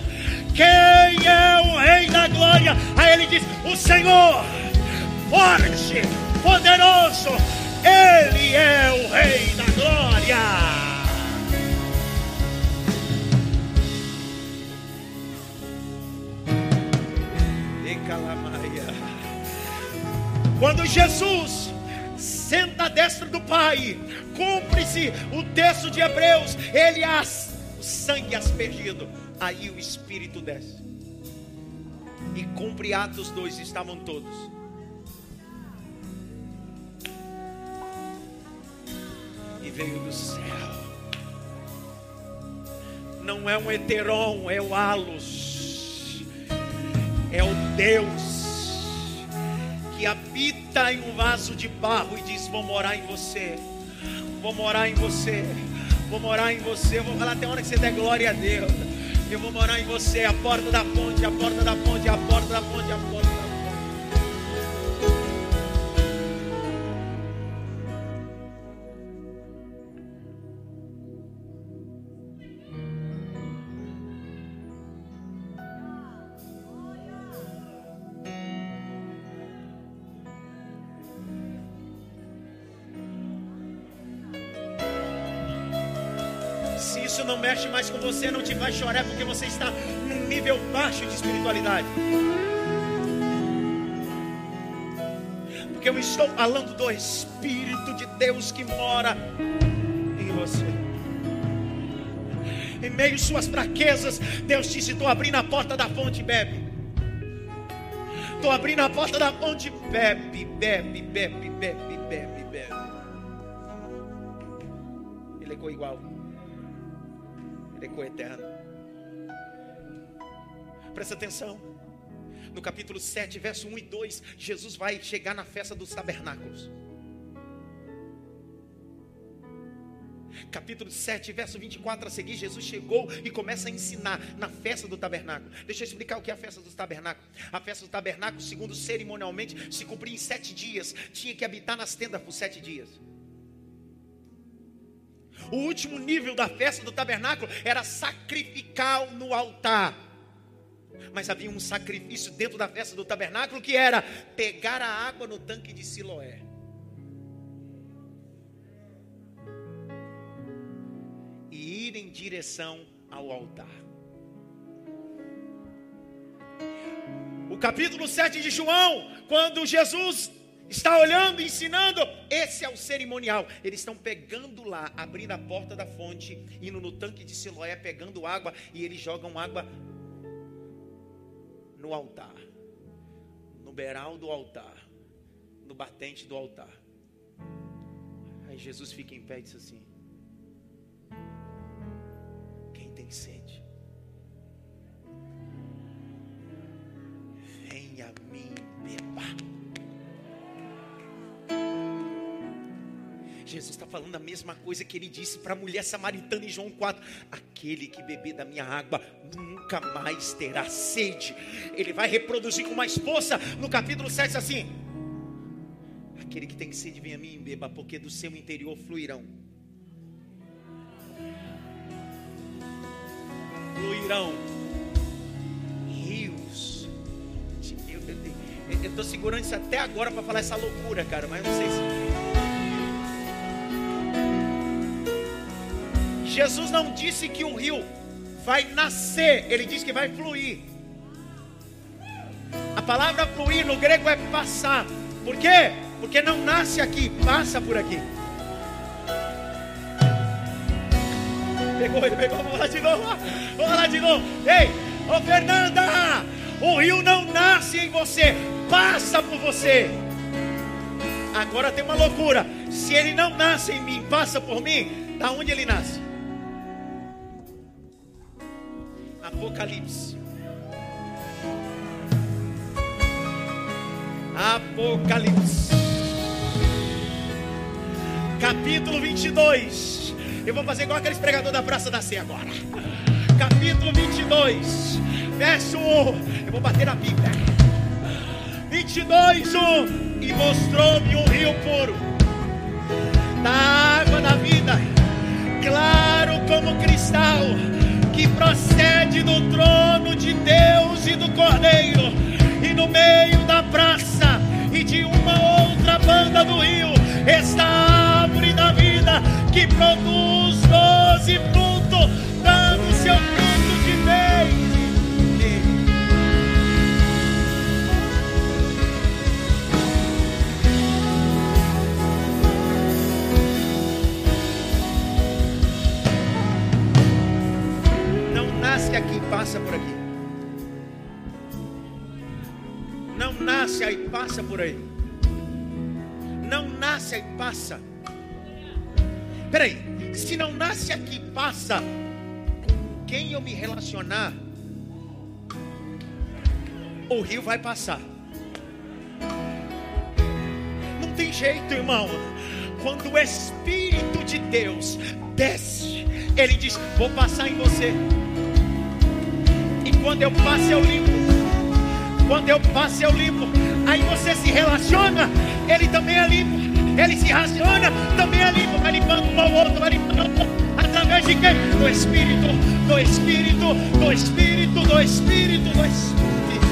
Quem é o Rei da Glória? Aí ele diz: O Senhor, forte, poderoso, Ele é o Rei da Glória. Quando Jesus senta à destra do Pai, cumpre-se o texto de Hebreus, ele as, o sangue aspergido, aí o Espírito desce. E cumpre Atos 2, estavam todos. E veio do céu. Não é um heteron, é o halos. É o Deus que habita em um vaso de barro e diz: Vou morar em você, vou morar em você, vou morar em você. Eu vou falar até a hora que você der glória a Deus. Eu vou morar em você, a porta da ponte, a porta da ponte, a porta da ponte, a porta você, não te faz chorar porque você está num nível baixo de espiritualidade. Porque eu estou falando do Espírito de Deus que mora em você. Em meio às suas fraquezas, Deus disse: Estou abrindo a porta da fonte, bebe. Estou abrindo a porta da fonte, bebe, bebe, bebe, bebe, bebe, bebe. Ele ficou igual é coeterno. Presta atenção. No capítulo 7, verso 1 e 2, Jesus vai chegar na festa dos tabernáculos. Capítulo 7, verso 24 a seguir, Jesus chegou e começa a ensinar na festa do tabernáculo. Deixa eu explicar o que é a festa do tabernáculo. A festa do tabernáculo, segundo cerimonialmente, se cumpria em sete dias. Tinha que habitar nas tendas por sete dias. O último nível da festa do tabernáculo era sacrificar no altar. Mas havia um sacrifício dentro da festa do tabernáculo que era pegar a água no tanque de Siloé. E ir em direção ao altar. O capítulo 7 de João, quando Jesus está olhando, ensinando. Esse é o cerimonial. Eles estão pegando lá, abrindo a porta da fonte, indo no tanque de Siloé, pegando água e eles jogam água no altar, no beiral do altar, no batente do altar. Aí Jesus fica em pé e diz assim: Quem tem sede? Venha a mim, beba. Jesus está falando a mesma coisa que ele disse para a mulher samaritana em João 4: Aquele que beber da minha água nunca mais terá sede. Ele vai reproduzir com mais força no capítulo 7 assim: Aquele que tem sede, venha a mim e beba, porque do seu interior fluirão. Fluirão rios. Eu estou segurando isso até agora para falar essa loucura, cara, mas não sei se. Jesus não disse que o rio vai nascer, ele disse que vai fluir. A palavra fluir no grego é passar. Por quê? Porque não nasce aqui, passa por aqui. Pegou, ele pegou, vamos lá de novo. Vamos lá de novo. Ei, ô Fernanda, o rio não nasce em você, passa por você. Agora tem uma loucura. Se ele não nasce em mim, passa por mim, da onde ele nasce? Apocalipse. Apocalipse. Capítulo 22. Eu vou fazer igual aqueles pregadores da Praça da Sé agora. Capítulo 22, verso 1. Eu vou bater na Bíblia. 22, 1. E mostrou-me um rio puro, da água da vida, claro como cristal que procede do trono de Deus e do Cordeiro, e no meio da praça e de uma outra banda do rio está a árvore da vida que produz doze frutos, passa por aqui. Não nasce aí, passa por aí. Não nasce aí, passa. Peraí, se não nasce aqui, passa. Com quem eu me relacionar, o rio vai passar. Não tem jeito, irmão. Quando o Espírito de Deus desce, Ele diz: Vou passar em você. Quando eu passo, eu limpo. Quando eu passo, eu limpo. Aí você se relaciona, Ele também é limpo. Ele se relaciona, também é limpo. Vai limpando um ao outro, vai limpando. Através de quem? Do Espírito, do Espírito, do Espírito, do Espírito, do Espírito.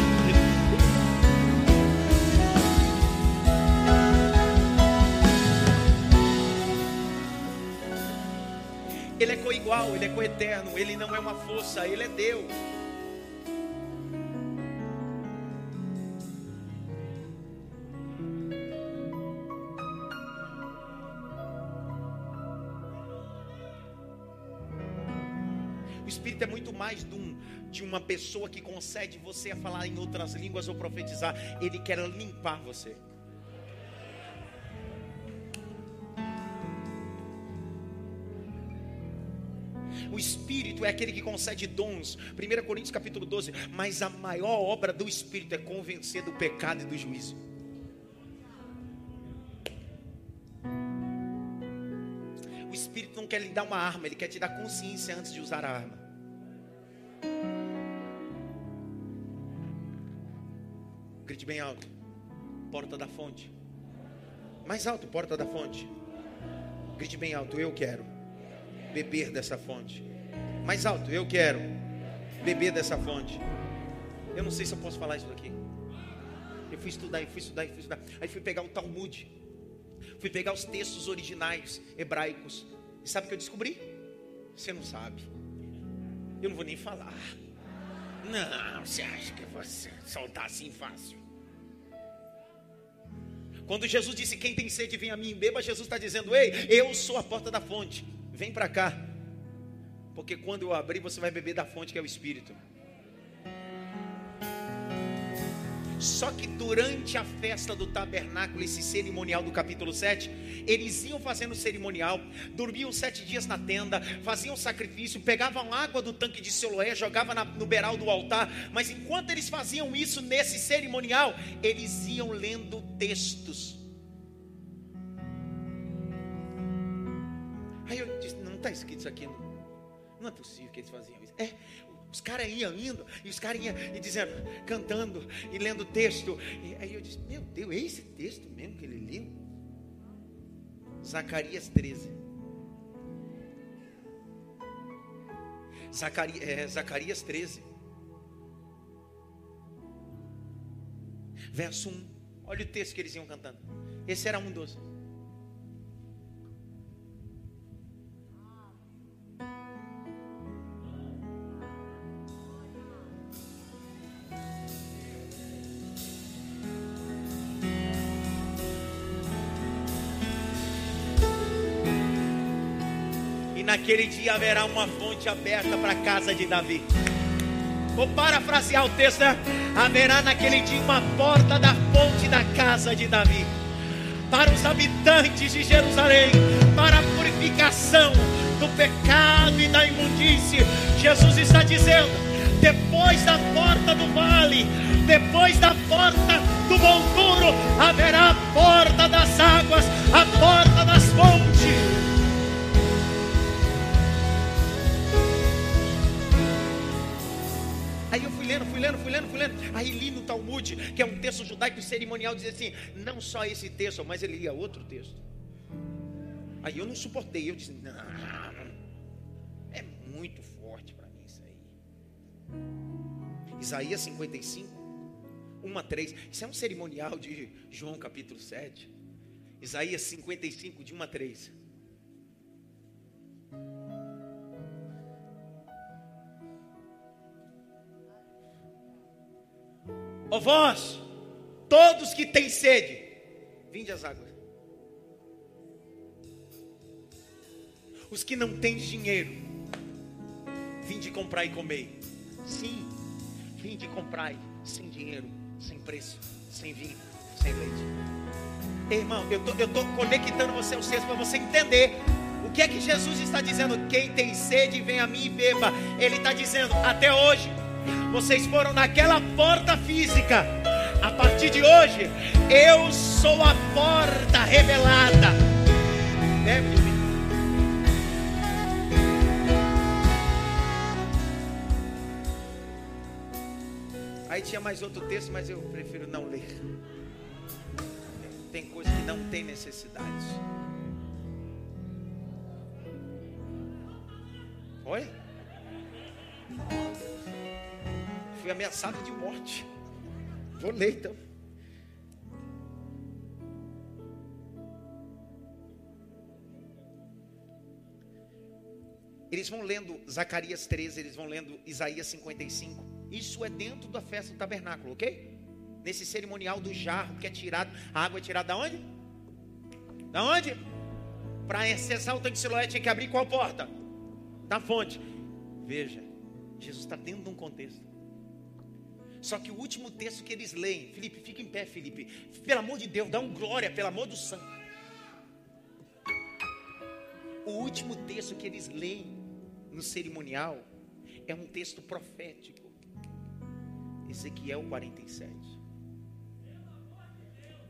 Ele é coigual, ele é coeterno, ele não é uma força, ele é Deus. Uma pessoa que concede você a falar em outras línguas ou profetizar. Ele quer limpar você. O Espírito é aquele que concede dons. 1 Coríntios capítulo 12. Mas a maior obra do Espírito é convencer do pecado e do juízo. O Espírito não quer lhe dar uma arma, ele quer te dar consciência antes de usar a arma. Grite bem alto. Porta da fonte. Mais alto, porta da fonte. Grite bem alto, eu quero beber dessa fonte. Mais alto, eu quero beber dessa fonte. Eu não sei se eu posso falar isso daqui. Eu fui estudar, eu fui estudar, eu fui estudar. Aí fui pegar o Talmud. Fui pegar os textos originais hebraicos. E sabe o que eu descobri? Você não sabe. Eu não vou nem falar. Não, você acha que você soltar assim fácil? Quando Jesus disse: Quem tem sede, vem a mim e beba, Jesus está dizendo: Ei, eu sou a porta da fonte. Vem para cá. Porque quando eu abrir, você vai beber da fonte que é o Espírito. Só que durante a festa do tabernáculo, esse cerimonial do capítulo 7, eles iam fazendo cerimonial, dormiam sete dias na tenda, faziam sacrifício, pegavam água do tanque de Siloé, jogavam no beiral do altar. Mas enquanto eles faziam isso nesse cerimonial, eles iam lendo textos. Aí eu disse: não está escrito isso aqui. Não, não é possível que eles faziam isso. É, os caras iam indo, e os caras iam e dizendo, cantando e lendo texto. E aí eu disse: Meu Deus, é esse texto mesmo que ele leu? Zacarias 13. Zacarias, é, Zacarias 13. Verso 1. Olha o texto que eles iam cantando. Esse era um dos. Naquele dia haverá uma fonte aberta para a casa de Davi. Vou parafrasear o texto, né? haverá naquele dia uma porta da fonte da casa de Davi. Para os habitantes de Jerusalém, para a purificação do pecado e da imundície, Jesus está dizendo: depois da porta do vale, depois da porta do monturo, haverá a porta das águas, a porta das fontes. Fui lendo, fui lendo, fui lendo. Aí li no Talmud, que é um texto judaico cerimonial, diz assim: não só esse texto, mas ele lia outro texto. Aí eu não suportei, eu disse: não, é muito forte para mim isso aí. Isaías 55, 1 a 3. Isso é um cerimonial de João capítulo 7. Isaías 55, de 1 a 3. Ó vós, todos que têm sede, vinde às águas. Os que não têm dinheiro, vinde comprar e comer. Sim. Vinde comprai sem dinheiro, sem preço, sem vinho, sem leite. Irmão, eu tô, eu tô conectando você ao sexto para você entender o que é que Jesus está dizendo. Quem tem sede, vem a mim e beba. Ele está dizendo, até hoje, vocês foram naquela porta física. A partir de hoje, eu sou a porta revelada. Aí tinha mais outro texto, mas eu prefiro não ler. Tem coisa que não tem necessidade. Oi? Fui ameaçado de morte. Vou ler então. Eles vão lendo Zacarias 13, eles vão lendo Isaías 55. Isso é dentro da festa do tabernáculo, ok? Nesse cerimonial do jarro que é tirado, a água é tirada da onde? Da onde? Para acessar o tanque de Siloé tinha que abrir qual porta? Da fonte. Veja, Jesus está dentro de um contexto. Só que o último texto que eles leem, Felipe, fica em pé, Felipe. Pelo amor de Deus, dá um glória, pelo amor do santo. O último texto que eles leem no cerimonial é um texto profético. Ezequiel 47.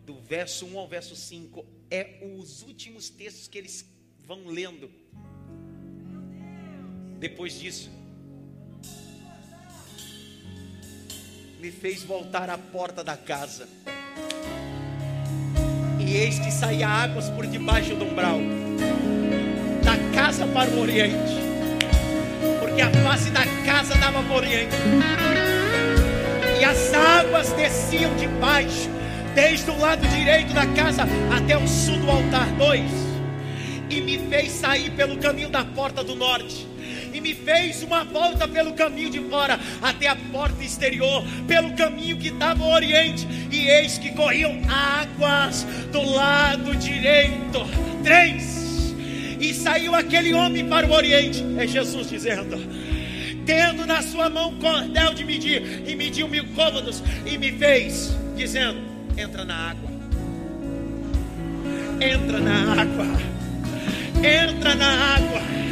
Do verso 1 ao verso 5 é os últimos textos que eles vão lendo. Depois disso, me fez voltar à porta da casa. E eis que saía águas por debaixo do umbral, da casa para o oriente, porque a face da casa dava para o oriente, e as águas desciam de baixo, desde o lado direito da casa até o sul do altar. Dois, e me fez sair pelo caminho da porta do norte me fez uma volta pelo caminho de fora, até a porta exterior, pelo caminho que dava ao oriente, e eis que corriam águas do lado direito. Três, e saiu aquele homem para o oriente, é Jesus dizendo tendo na sua mão cordel de medir, e mediu mil côvados, e me fez, dizendo: Entra na água, entra na água, entra na água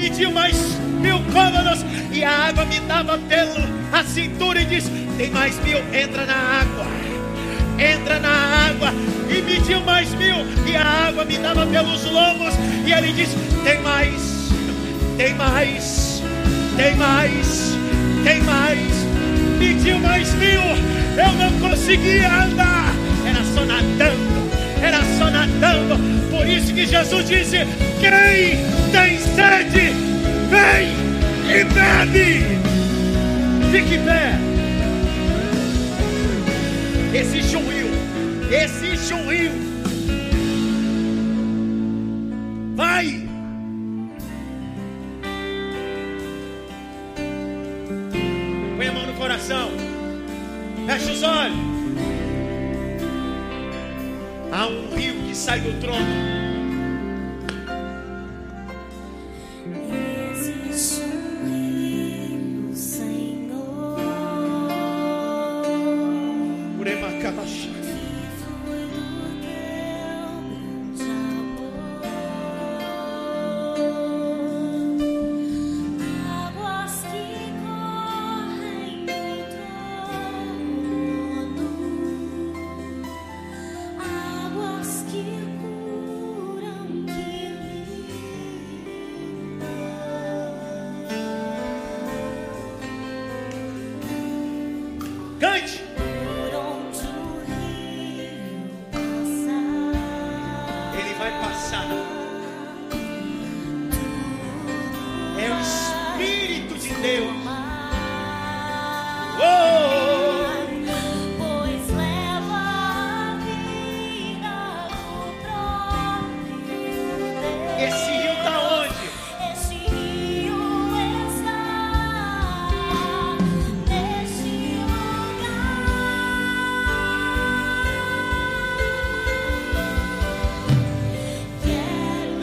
mediu mais mil côvados, e a água me dava pelo a cintura e diz: Tem mais mil, entra na água, entra na água, e mediu mais mil, e a água me dava pelos lombos, e ele diz: Tem mais, tem mais, tem mais, tem mais, mediu mais mil, eu não conseguia andar, era só nadando, era só nadando. Por isso que Jesus disse: Quem tem sede, vem e bebe. Fique em pé. Existe um rio. Existe um rio. Vai. Põe a mão no coração. Fecha os olhos. Há um rio que sai do trono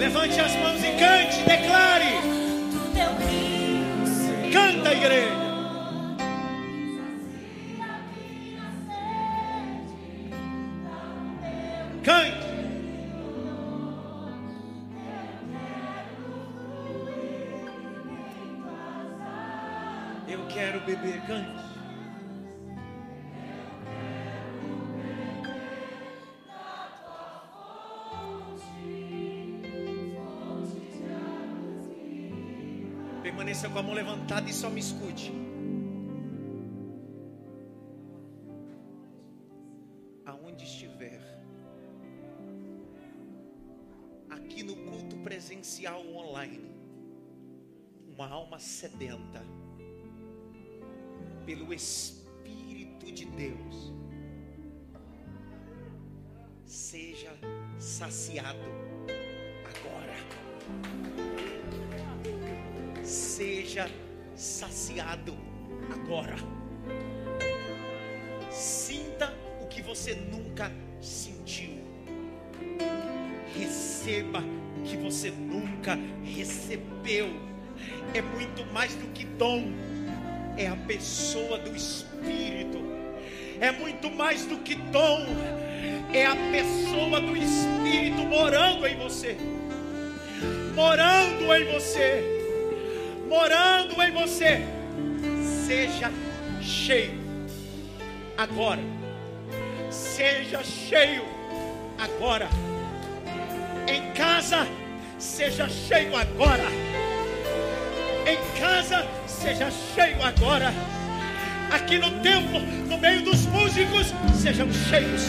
Levante as mãos e cante, declare. Canta, igreja. Cante. Eu quero beber, cante. Permaneça com a mão levantada e só me escute. Aonde estiver, aqui no culto presencial online, uma alma sedenta pelo Espírito de Deus, seja saciado agora. Seja saciado agora. Sinta o que você nunca sentiu. Receba o que você nunca recebeu. É muito mais do que dom é a pessoa do Espírito. É muito mais do que dom, é a pessoa do Espírito morando em você. Morando em você. Morando em você. Seja cheio agora. Seja cheio agora. Em casa, seja cheio agora. Em casa, seja cheio agora. Aqui no templo, no meio dos músicos, sejam cheios.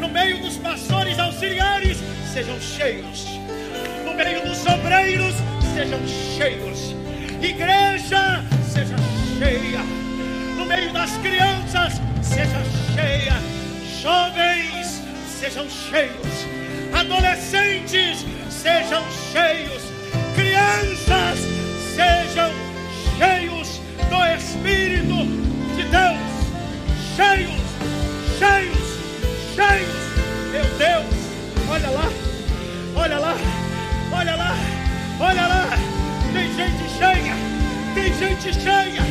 No meio dos pastores auxiliares, sejam cheios. No meio dos obreiros, sejam cheios. Igreja, seja cheia. No meio das crianças, seja cheia. Jovens, sejam cheios. Adolescentes, sejam cheios. Crianças, sejam cheios do Espírito de Deus. Cheios, cheios, cheios. Meu Deus, olha lá, olha lá, olha lá, olha lá. Tem gente cheia,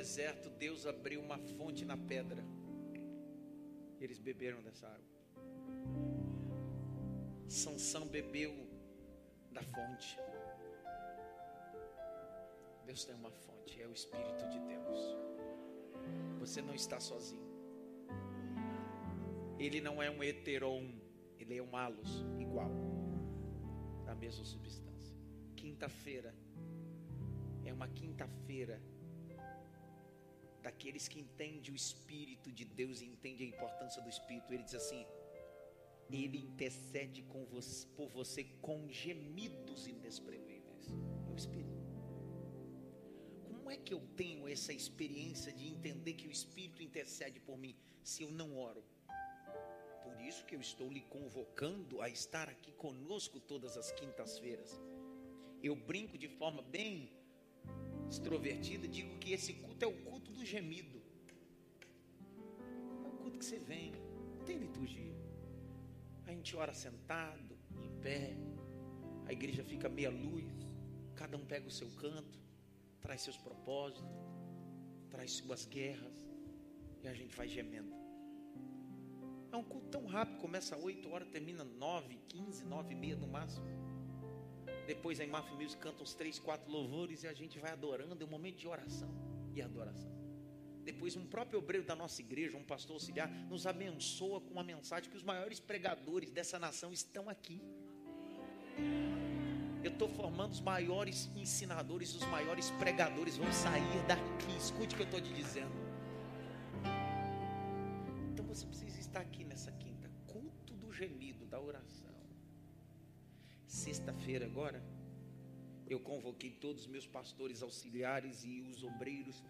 deserto, Deus abriu uma fonte na pedra. Eles beberam dessa água. Sansão bebeu da fonte. Deus tem uma fonte, é o Espírito de Deus. Você não está sozinho. Ele não é um heteron, ele é um halos igual, da mesma substância. Quinta-feira é uma quinta-feira daqueles que entendem o Espírito de Deus e entendem a importância do Espírito. Ele diz assim: Ele intercede você, por você com gemidos inexprimíveis. É o Espírito. Como é que eu tenho essa experiência de entender que o Espírito intercede por mim se eu não oro? Por isso que eu estou lhe convocando a estar aqui conosco todas as quintas-feiras. Eu brinco de forma bem extrovertida, digo que esse culto é o culto do gemido. É o culto que você vem, não tem liturgia. A gente ora sentado, em pé, a igreja fica meia luz, cada um pega o seu canto, traz seus propósitos, traz suas guerras, e a gente vai gemendo. É um culto tão rápido, começa às 8 horas, termina 9, 15, 9 e meia no máximo. Depois a Imaf Music canta uns 3, 4 louvores e a gente vai adorando, é um momento de oração e adoração. Depois um próprio obreiro da nossa igreja, um pastor auxiliar, nos abençoa com uma mensagem que os maiores pregadores dessa nação estão aqui. Eu estou formando os maiores ensinadores, os maiores pregadores vão sair daqui. Escute o que eu estou te dizendo. Sexta-feira agora, eu convoquei todos os meus pastores auxiliares e os obreiros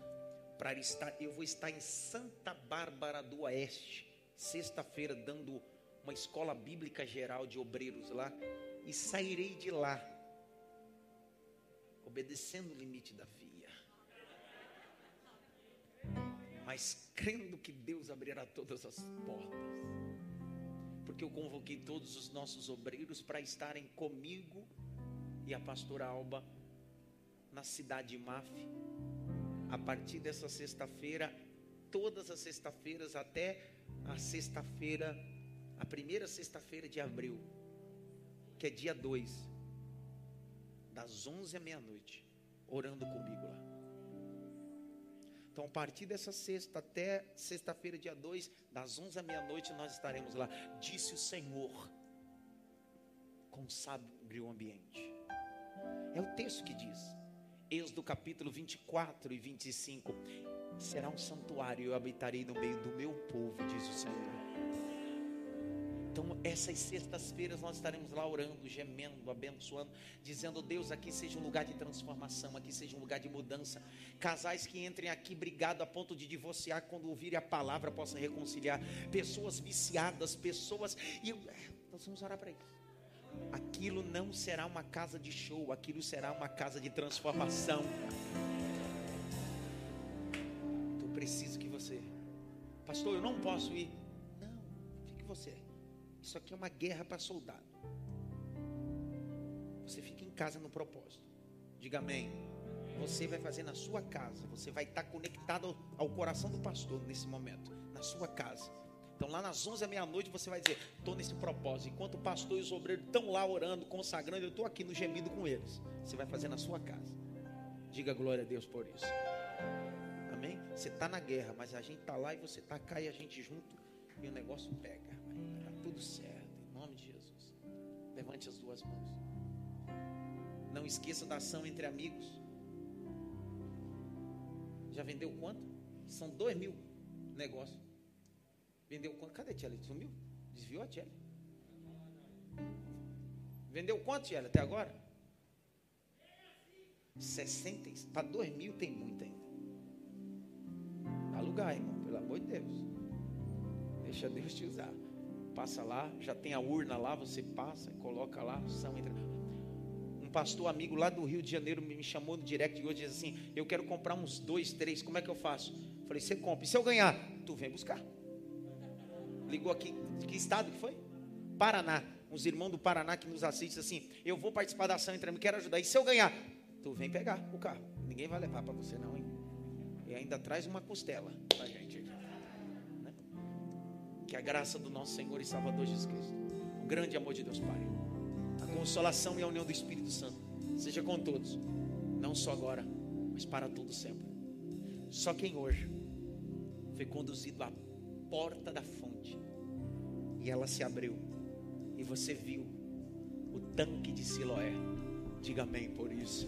para estar. Eu vou estar em Santa Bárbara do Oeste, sexta-feira, dando uma escola bíblica geral de obreiros lá, e sairei de lá, obedecendo o limite da via, mas crendo que Deus abrirá todas as portas porque eu convoquei todos os nossos obreiros para estarem comigo e a pastora Alba na cidade de Maf. A partir dessa sexta-feira, todas as sextas-feiras até a sexta-feira, a primeira sexta-feira de abril, que é dia 2, das 11 à meia-noite, orando comigo lá. Então, a partir dessa sexta até sexta-feira, dia 2, das 11 à meia-noite, nós estaremos lá. Disse o Senhor, consagre o ambiente. É o texto que diz. Êxodo capítulo 24 e 25. Será um santuário, eu habitarei no meio do meu povo, diz o Senhor. Então, essas sextas-feiras nós estaremos lá orando, gemendo, abençoando, dizendo: Deus, aqui seja um lugar de transformação, aqui seja um lugar de mudança. Casais que entrem aqui brigado a ponto de divorciar, quando ouvirem a palavra, possam reconciliar. Pessoas viciadas, pessoas. E eu, nós vamos orar para isso. Aquilo não será uma casa de show, aquilo será uma casa de transformação. Eu preciso que você, pastor, eu não posso ir. Não, fique você. Isso aqui é uma guerra para soldado. Você fica em casa no propósito. Diga amém. Você vai fazer na sua casa. Você vai estar conectado ao, coração do pastor nesse momento. Na sua casa. Então lá nas 11 da meia-noite você vai dizer: Estou nesse propósito. Enquanto o pastor e os obreiros estão lá orando, consagrando, eu estou aqui no gemido com eles. Você vai fazer na sua casa. Diga glória a Deus por isso. Amém? Você está na guerra, mas a gente está lá e você está cá e a gente junto. E o negócio pega. Tudo certo. Em nome de Jesus. Levante as duas mãos. Não esqueça da ação entre amigos. Já vendeu quanto? São dois mil negócios. Vendeu quanto? Cadê a Tia? Sumiu? Desviou a Tia? Vendeu quanto, Tia, até agora? 60. Para dois mil tem muito ainda. Alugar, irmão, pelo amor de Deus. Deixa Deus te usar. Passa lá, já tem a urna lá, você passa, coloca lá, são entra. Um pastor amigo lá do Rio de Janeiro me chamou no direct hoje e disse assim: Eu quero comprar uns dois, três, como é que eu faço? Falei, você compra. E se eu ganhar? Tu vem buscar. Ligou aqui, que estado que foi? Paraná. Uns irmãos do Paraná que nos assistem assim: Eu vou participar da ação entre quero ajudar. E se eu ganhar? Tu vem pegar o carro. Ninguém vai levar para você, não, hein? E ainda traz uma costela pra gente. Que a graça do nosso Senhor e Salvador Jesus Cristo, o grande amor de Deus Pai, a consolação e a união do Espírito Santo seja com todos, não só agora, mas para todo sempre. Só quem hoje foi conduzido à porta da fonte e ela se abriu e você viu o tanque de Siloé. Diga amém por isso.